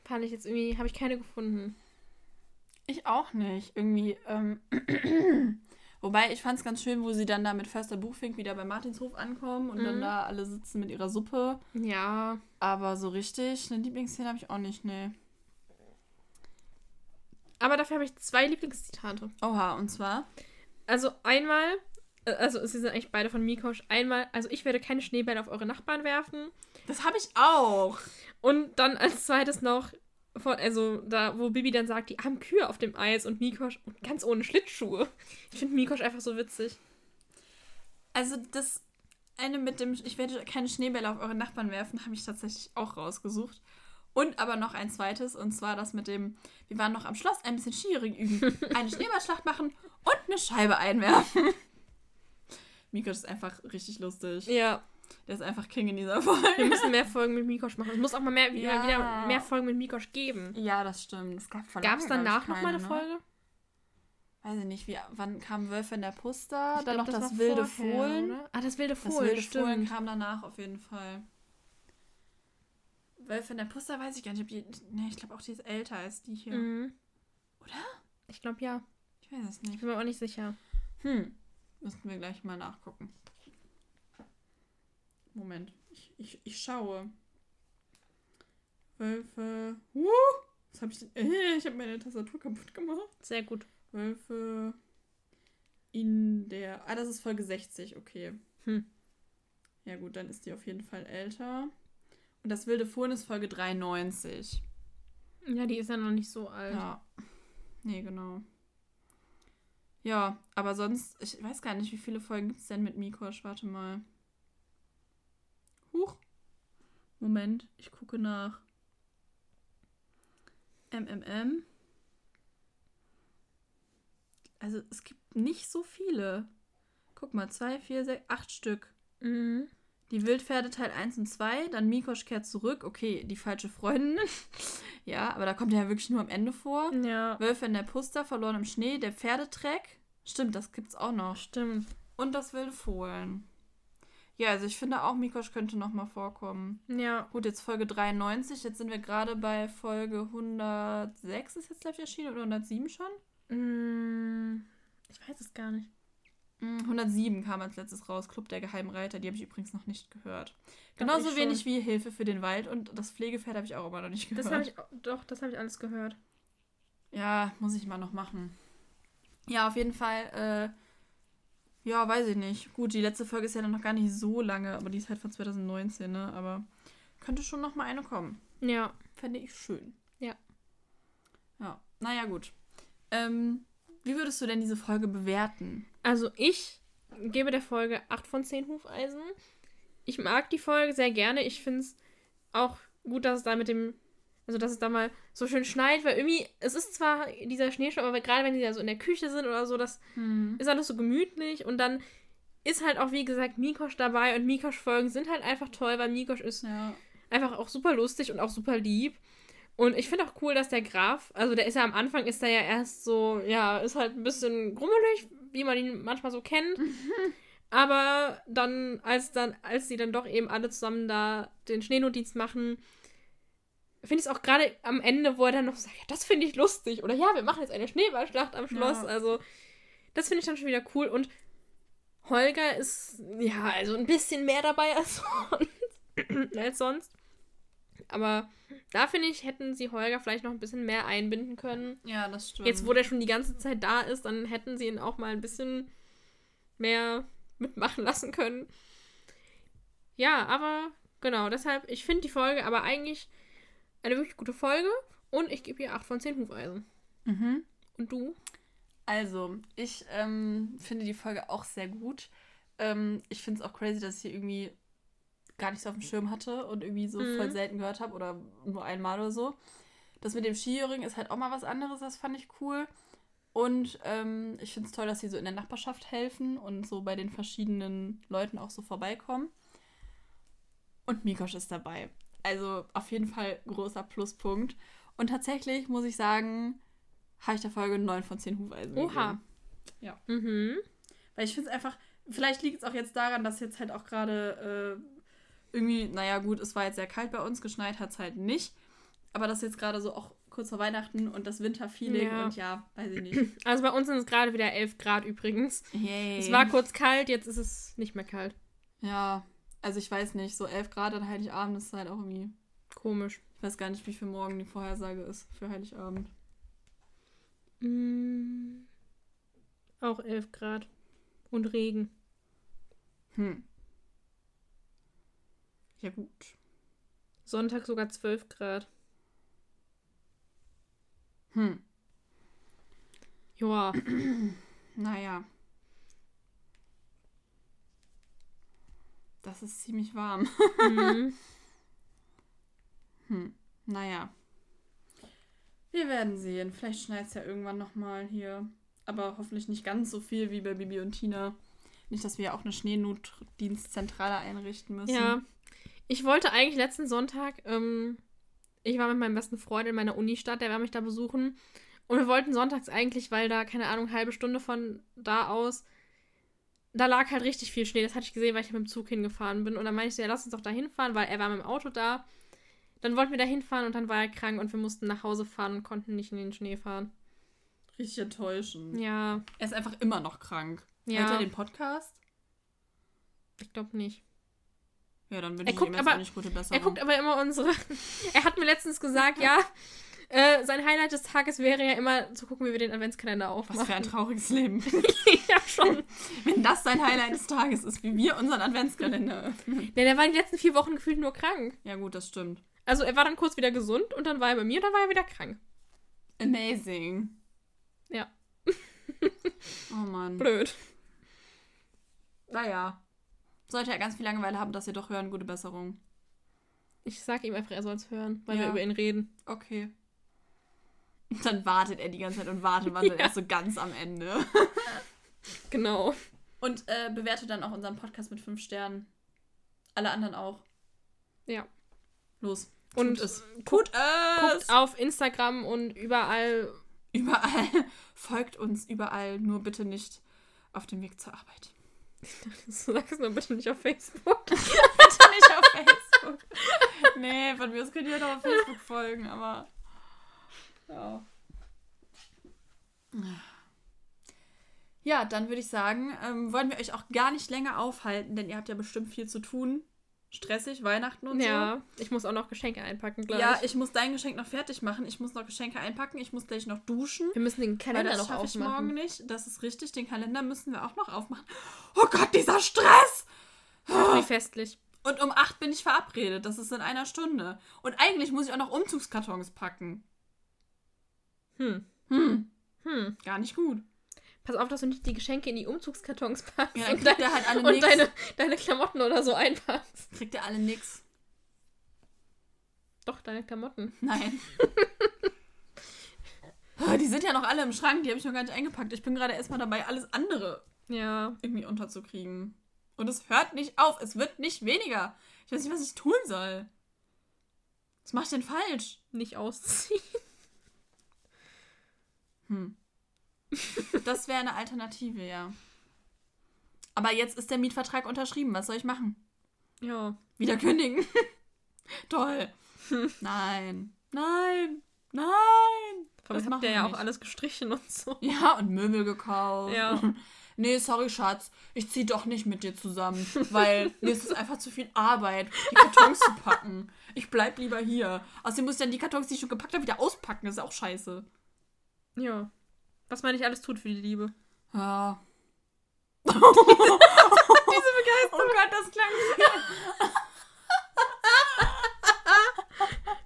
fand ich jetzt irgendwie, habe ich keine gefunden. Ich auch nicht. Irgendwie, ähm, wobei ich fand es ganz schön, wo sie dann da mit Förster Buchfink wieder bei Martinshof ankommen und dann Mhm. da alle sitzen mit ihrer Suppe. Ja. Aber so richtig, eine Lieblingsszene habe ich auch nicht, ne. Aber dafür habe ich zwei Lieblingszitate. Oha, und zwar? Also einmal, äh, also sie sind eigentlich beide von Mikosch. Einmal, also ich werde keine Schneebälle auf eure Nachbarn werfen. Das habe ich auch. Und dann als zweites noch, von, also da, wo Bibi dann sagt, die armen Kühe auf dem Eis und Mikosch und ganz ohne Schlittschuhe. Ich finde Mikosch einfach so witzig. Also das eine mit dem, ich werde keine Schneebälle auf eure Nachbarn werfen, habe ich tatsächlich auch rausgesucht. Und aber noch ein zweites, und zwar das mit dem, wir waren noch am Schloss ein bisschen Skiering üben, eine Schneeballschlacht machen und eine Scheibe einwerfen. Mikosch ist einfach richtig lustig. Ja, Der ist einfach King in dieser wir Folge. müssen mehr Folgen mit Mikosch machen. Es muss auch mal mehr, Ja. wieder mehr Folgen mit Mikosch geben. Ja, das stimmt. Es gab Gab es danach noch mal eine ne? Folge? Weiß ich nicht, wie, wann kam Wölfe in der Puster? Ich Dann glaub, noch das, war wilde vorher, Fohlen. oder? Ah, das wilde Das Fohlen, wilde stimmt. Fohlen kam danach auf jeden Fall. Wölfe in der Puster weiß ich gar nicht, ob die. Ne, ich glaube auch, die ist älter als die hier. Mhm. Oder? Ich glaube ja. Ich weiß es Ich nicht. bin mir auch nicht sicher. Hm. Müssten wir gleich mal nachgucken. Moment. Ich, ich, ich schaue. Wölfe. Uh, was habe ich denn? Äh, ich habe meine Tastatur kaputt gemacht. Sehr gut. Wölfe in der. Ah, das ist Folge 60, okay. Hm. Ja, gut, dann ist die auf jeden Fall älter. Und das wilde Fohlen ist Folge 93. Ja, die ist ja noch nicht so alt. Ja. Nee, genau. Ja, aber sonst, ich weiß gar nicht, wie viele Folgen gibt es denn mit Mikosch? Warte mal. Huch. Moment, ich gucke nach. MMM. Also es gibt nicht so viele. Guck mal, zwei, vier, sechs, acht Stück. Mhm. Die Wildpferde Teil 1 und 2, dann Mikosch kehrt zurück. Okay, die falsche Freundin. ja, aber da kommt er ja wirklich nur am Ende vor. Ja, Wölfe in der Puster, verloren im Schnee, der Pferdetreck. Stimmt, das gibt's auch noch. stimmt. Und das wilde Fohlen. Ja, also ich finde auch, Mikosch könnte noch mal vorkommen. Ja. Gut, jetzt Folge 93. Jetzt sind wir gerade bei Folge 106 ist jetzt, glaube ich, erschienen. Oder 107 schon? Mm, Ich weiß es gar nicht. Mm, 107 kam als letztes raus. Club der Geheimen Reiter. Die habe ich übrigens noch nicht gehört. Genauso wenig wie Hilfe für den Wald. Und das Pflegepferd habe ich auch immer noch nicht gehört. Das habe ich doch, das habe ich alles gehört. Ja, muss ich mal noch machen. Ja, auf jeden Fall, äh, ja, weiß ich nicht. Gut, die letzte Folge ist ja noch gar nicht so lange, aber die ist halt von 2019, ne? Aber könnte schon noch mal eine kommen. Ja. Fände ich schön. Ja. Ja, naja, gut. Ähm, wie würdest du denn diese Folge bewerten? Also ich gebe der Folge 8 von 10 Hufeisen. Ich mag die Folge sehr gerne. Ich finde es auch gut, dass es da mit dem, also dass es da mal so schön schneit, weil irgendwie, es ist zwar dieser Schneesturm, aber gerade wenn die da so in der Küche sind oder so, das ist alles so gemütlich und dann ist halt auch, wie gesagt, Mikosch dabei und Mikosch-Folgen sind halt einfach toll, weil Mikosch ist Ja. einfach auch super lustig und auch super lieb. Und ich finde auch cool, dass der Graf, also der ist ja am Anfang, ist er ja erst so, ja, ist halt ein bisschen grummelig, wie man ihn manchmal so kennt. Aber dann, als dann, als sie dann doch eben alle zusammen da den Schneenotdienst machen, finde ich es auch gerade am Ende, wo er dann noch sagt, ja, das finde ich lustig. Oder ja, wir machen jetzt eine Schneeballschlacht am Schloss. Ja. Also, das finde ich dann schon wieder cool. Und Holger ist, ja, also ein bisschen mehr dabei als sonst. als sonst. Aber da finde ich, hätten sie Holger vielleicht noch ein bisschen mehr einbinden können. Ja, das stimmt. Jetzt, wo der schon die ganze Zeit da ist, dann hätten sie ihn auch mal ein bisschen mehr mitmachen lassen können. Ja, aber genau, deshalb, ich finde die Folge aber eigentlich eine wirklich gute Folge und ich gebe ihr 8 von 10 Hufeisen. Mhm. Und du? Also, ich ähm, finde die Folge auch sehr gut. Ähm, ich finde es auch crazy, dass hier irgendwie gar nicht so auf dem Schirm hatte und irgendwie so Mhm. voll selten gehört habe oder nur einmal oder so. Das mit dem Skijöring ist halt auch mal was anderes, das fand ich cool. Und ähm, ich finde es toll, dass sie so in der Nachbarschaft helfen und so bei den verschiedenen Leuten auch so vorbeikommen. Und Mikosch ist dabei. Also auf jeden Fall großer Pluspunkt. Und tatsächlich muss ich sagen, habe ich der Folge 9 von 10 Hufeisen. Oha. gegeben. Mhm. Weil ich finde es einfach, vielleicht liegt es auch jetzt daran, dass jetzt halt auch gerade äh, irgendwie, naja gut, es war jetzt sehr kalt bei uns, geschneit hat es halt nicht. Aber das jetzt gerade so auch kurz vor Weihnachten und das Winterfeeling Ja. und ja, weiß ich nicht. Also bei uns sind es gerade wieder 11 Grad übrigens. Yay. Es war kurz kalt, jetzt ist es nicht mehr kalt. Ja, also ich weiß nicht, so 11 Grad an Heiligabend ist halt auch irgendwie, Komisch. ich weiß gar nicht, wie viel morgen die Vorhersage ist für Heiligabend. Mm. Auch 11 Grad. Und Regen. Hm. Ja gut. Sonntag sogar 12 Grad. Hm. Joa. Naja. Das ist ziemlich warm. Mhm. Hm. Naja. Wir werden sehen. Vielleicht schneit es ja irgendwann nochmal hier. Aber hoffentlich nicht ganz so viel wie bei Bibi und Tina. Nicht, dass wir auch eine Schneenotdienstzentrale einrichten müssen. Ja. Ich wollte eigentlich letzten Sonntag, ähm, ich war mit meinem besten Freund in meiner Unistadt, der war mich da besuchen. Und wir wollten sonntags eigentlich, weil da, keine Ahnung, halbe Stunde von da aus, da lag halt richtig viel Schnee. Das hatte ich gesehen, weil ich mit dem Zug hingefahren bin. Und dann meinte ich so, ja, lass uns doch da hinfahren, weil er war mit dem Auto da. Dann wollten wir da hinfahren und dann war er krank und wir mussten nach Hause fahren und konnten nicht in den Schnee fahren. Richtig enttäuschend. Ja, Er ist einfach immer noch krank. Ja. Hört er den Podcast? ich glaube nicht. Ja, dann Er ich guckt aber- nicht gute Besserung. Er guckt aber immer unsere. er hat mir letztens gesagt, ja, äh, sein Highlight des Tages wäre ja immer zu gucken, wie wir den Adventskalender aufmachen. Was für ein trauriges Leben. ja, schon. Wenn das sein Highlight des Tages ist, wie wir unseren Adventskalender öffnen. Denn er war die letzten vier Wochen gefühlt nur krank. Ja, gut, das stimmt. Also er war dann kurz wieder gesund und dann war er bei mir und dann war er wieder krank. Amazing. Ja. Oh Mann. Blöd. Naja. Sollte er ganz viel Langeweile haben, dass ihr doch hören, gute Besserung. Ich sag ihm einfach, er soll es hören, weil Ja. wir über ihn reden. Okay. Dann wartet er die ganze Zeit und wartet, wann Ja. erst so ganz am Ende. Genau. Und äh, bewertet dann auch unseren Podcast mit fünf Sternen. Alle anderen auch. Ja. Los. Und es. Tut es. guckt auf Instagram und überall. Überall. Folgt uns überall. Nur bitte nicht auf dem Weg zur Arbeit. Sag es nur bitte nicht auf Facebook. bitte nicht auf Facebook. nee, von mir aus könnt ihr doch auf Facebook folgen, aber. Ja. Ja, dann würde ich sagen, ähm, wollen wir euch auch gar nicht länger aufhalten, denn ihr habt ja bestimmt viel zu tun. Stressig, Weihnachten und Ja, ich muss auch noch Geschenke einpacken, so. glaube Ja, ich. muss dein Geschenk noch fertig machen. Ich muss noch Geschenke einpacken. Ich muss gleich noch duschen. Wir müssen den Kalender das noch schaffe ich morgen aufmachen. nicht. Das ist richtig. Den Kalender müssen wir auch noch aufmachen. Oh Gott, dieser Stress! Wie festlich. Und um 8 bin ich verabredet. Das ist in einer Stunde. Und eigentlich muss ich auch noch Umzugskartons packen. Hm. Hm, Hm. gar nicht gut. Pass auf, dass du nicht die Geschenke in die Umzugskartons packst Ja, und, dein, halt alle und deine, deine Klamotten oder so einpackst. Kriegt ihr alle nix. Doch, deine Klamotten. Nein. Ah, die sind ja noch alle im Schrank. Die habe ich noch gar nicht eingepackt. Ich bin gerade erstmal dabei, alles andere Ja. irgendwie unterzukriegen. Und es hört nicht auf. Es wird nicht weniger. Ich weiß nicht, was ich tun soll. Was mache ich denn falsch? Nicht ausziehen. Hm. Das wäre eine Alternative, ja. Aber jetzt ist der Mietvertrag unterschrieben. Was soll ich machen? Ja. Wieder kündigen? Toll. Nein. Nein. Nein. Machen habt ihr wir ja auch nicht. alles gestrichen und so. Ja, und Möbel gekauft. Ja. Nee, sorry, Schatz. Ich zieh doch nicht mit dir zusammen, weil mir ist es einfach zu viel Arbeit, die Kartons zu packen. Ich bleib lieber hier. Außerdem muss ich dann die Kartons, die ich schon gepackt habe, wieder auspacken. Das ist auch scheiße. Ja. Was man nicht alles tut für die Liebe. Ja. Diese Begeisterung. Oh Gott, das klang.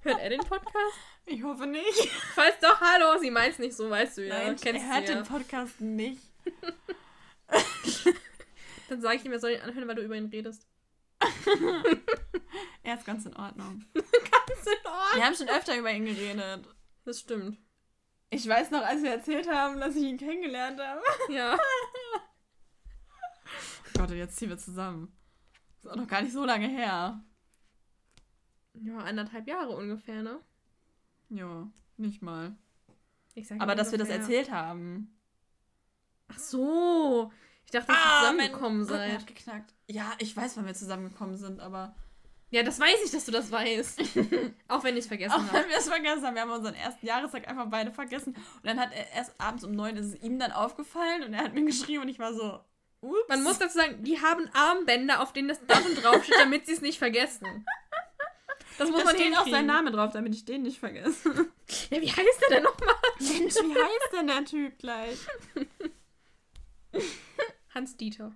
Hört er den Podcast? Ich hoffe nicht. Falls doch, hallo, sie meint's nicht so, weißt du ja. Nein, Kennst er hört ja. den Podcast nicht. Dann sage ich ihm, er soll ihn anhören, weil du über ihn redest. er ist ganz in Ordnung. Ganz in Ordnung. Wir haben schon öfter über ihn geredet. Das stimmt. Ich weiß noch, als wir erzählt haben, dass ich ihn kennengelernt habe. Ja. Oh Gott, und jetzt ziehen wir zusammen. Das ist auch noch gar nicht so lange her. Ja, anderthalb Jahre ungefähr, ne? Ja, nicht mal. Aber dass wir das erzählt haben. Ach so. Ich dachte, dass ihr zusammengekommen seid. hat geknackt. Ja, ich weiß, wann wir zusammengekommen sind, aber. Ja, das weiß ich, dass du das weißt. Auch wenn ich es vergessen Auch habe. wenn wir es vergessen haben. Wir haben unseren ersten Jahrestag einfach beide vergessen. Und dann hat er erst abends um neun ist es ihm dann aufgefallen und er hat mir geschrieben und ich war so. Ups. Man muss dazu sagen, die haben Armbänder, auf denen das Datum draufsteht, damit sie es nicht vergessen. Das muss da man steht auch sein Name drauf, damit ich den nicht vergesse. Ja, wie heißt der denn nochmal? Mensch, wie heißt denn der Typ gleich? Hans Dieter.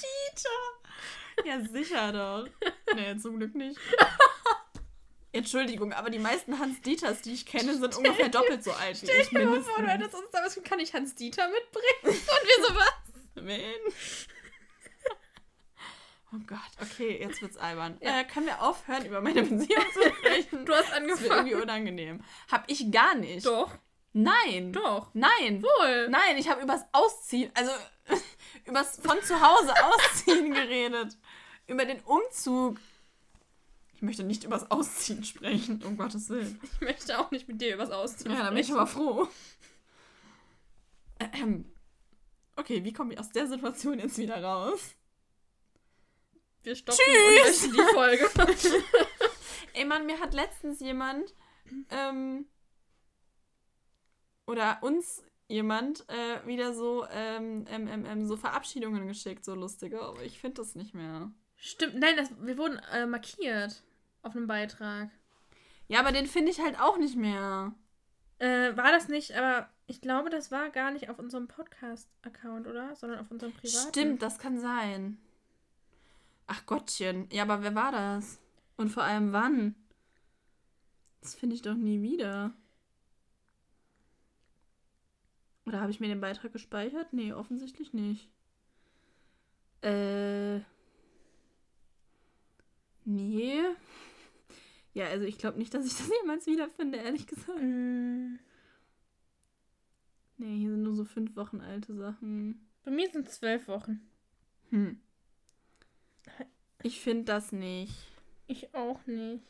Dieter. Ja, sicher doch. Nee, zum Glück nicht. Entschuldigung, aber die meisten Hans-Dieters, die ich kenne, sind ungefähr doppelt so alt wie Stell ich. dir mal vor, du hättest uns da was, kann ich Hans Dieter mitbringen? Und wir so, was? Wen? Oh Gott, okay, jetzt wird's albern. Äh, können wir aufhören, über meine Beziehung zu sprechen? Du hast Das wird irgendwie angefangen. unangenehm. Hab ich gar nicht. Doch, Nein. doch. Nein. Wohl. Nein, ich habe übers Ausziehen, also übers von zu Hause ausziehen geredet. Über den Umzug. Ich möchte nicht übers Ausziehen sprechen, um Gottes Willen. Ich möchte auch nicht mit dir übers Ausziehen Ja, da bin ich sprechen. aber froh. Ähm. Okay, wie komme ich aus der Situation jetzt wieder raus? Wir stoppen Tschüss. und die Folge. Ey Mann, mir hat letztens jemand ähm, oder uns jemand äh, wieder so ähm, ähm, ähm, ähm, so Verabschiedungen geschickt, so lustige, aber ich finde das nicht mehr. Stimmt, nein, das, wir wurden äh, markiert auf einem Beitrag. Ja, aber den finde ich halt auch nicht mehr. Äh, war das nicht, aber ich glaube, das war gar nicht auf unserem Podcast-Account, oder? Sondern auf unserem privaten. Stimmt, das kann sein. Ach Gottchen. Ja, aber wer war das? Und vor allem wann? Das finde ich doch nie wieder. Oder habe ich mir den Beitrag gespeichert? Nee, offensichtlich nicht. Äh. Nee. Ja, also ich glaube nicht, dass ich das jemals wiederfinde, ehrlich gesagt. Mm, Nee, hier sind nur so fünf Wochen alte Sachen. Bei mir sind zwölf Wochen. Hm. Ich finde das nicht. Ich auch nicht.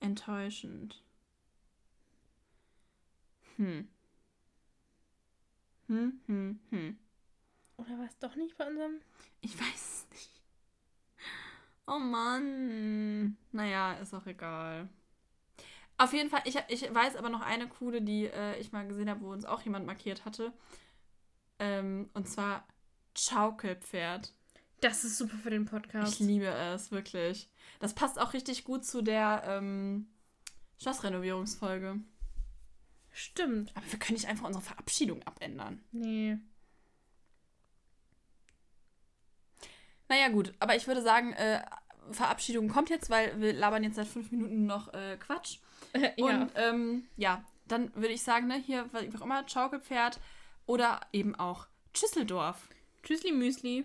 Enttäuschend. Hm. Hm, hm, hm. Oder war es doch nicht bei unserem? Ich weiß es nicht. Oh Mann. Naja, ist auch egal. Auf jeden Fall, ich, ich weiß aber noch eine coole, die äh, ich mal gesehen habe, wo uns auch jemand markiert hatte. Ähm, und zwar Schaukelpferd. Das ist super für den Ich Podcast. liebe es, wirklich. Das passt auch richtig gut zu der ähm, Schlossrenovierungsfolge. Stimmt. Aber wir können nicht einfach unsere Verabschiedung abändern. Nee. Naja, gut, aber ich würde sagen, äh, Verabschiedung kommt jetzt, weil wir labern jetzt seit fünf Minuten noch äh, Quatsch. ja. Und ähm, ja, dann würde ich sagen, ne, hier, wie auch immer, Schaukelpferd oder eben auch Schüsseldorf. Tschüssli Müsli.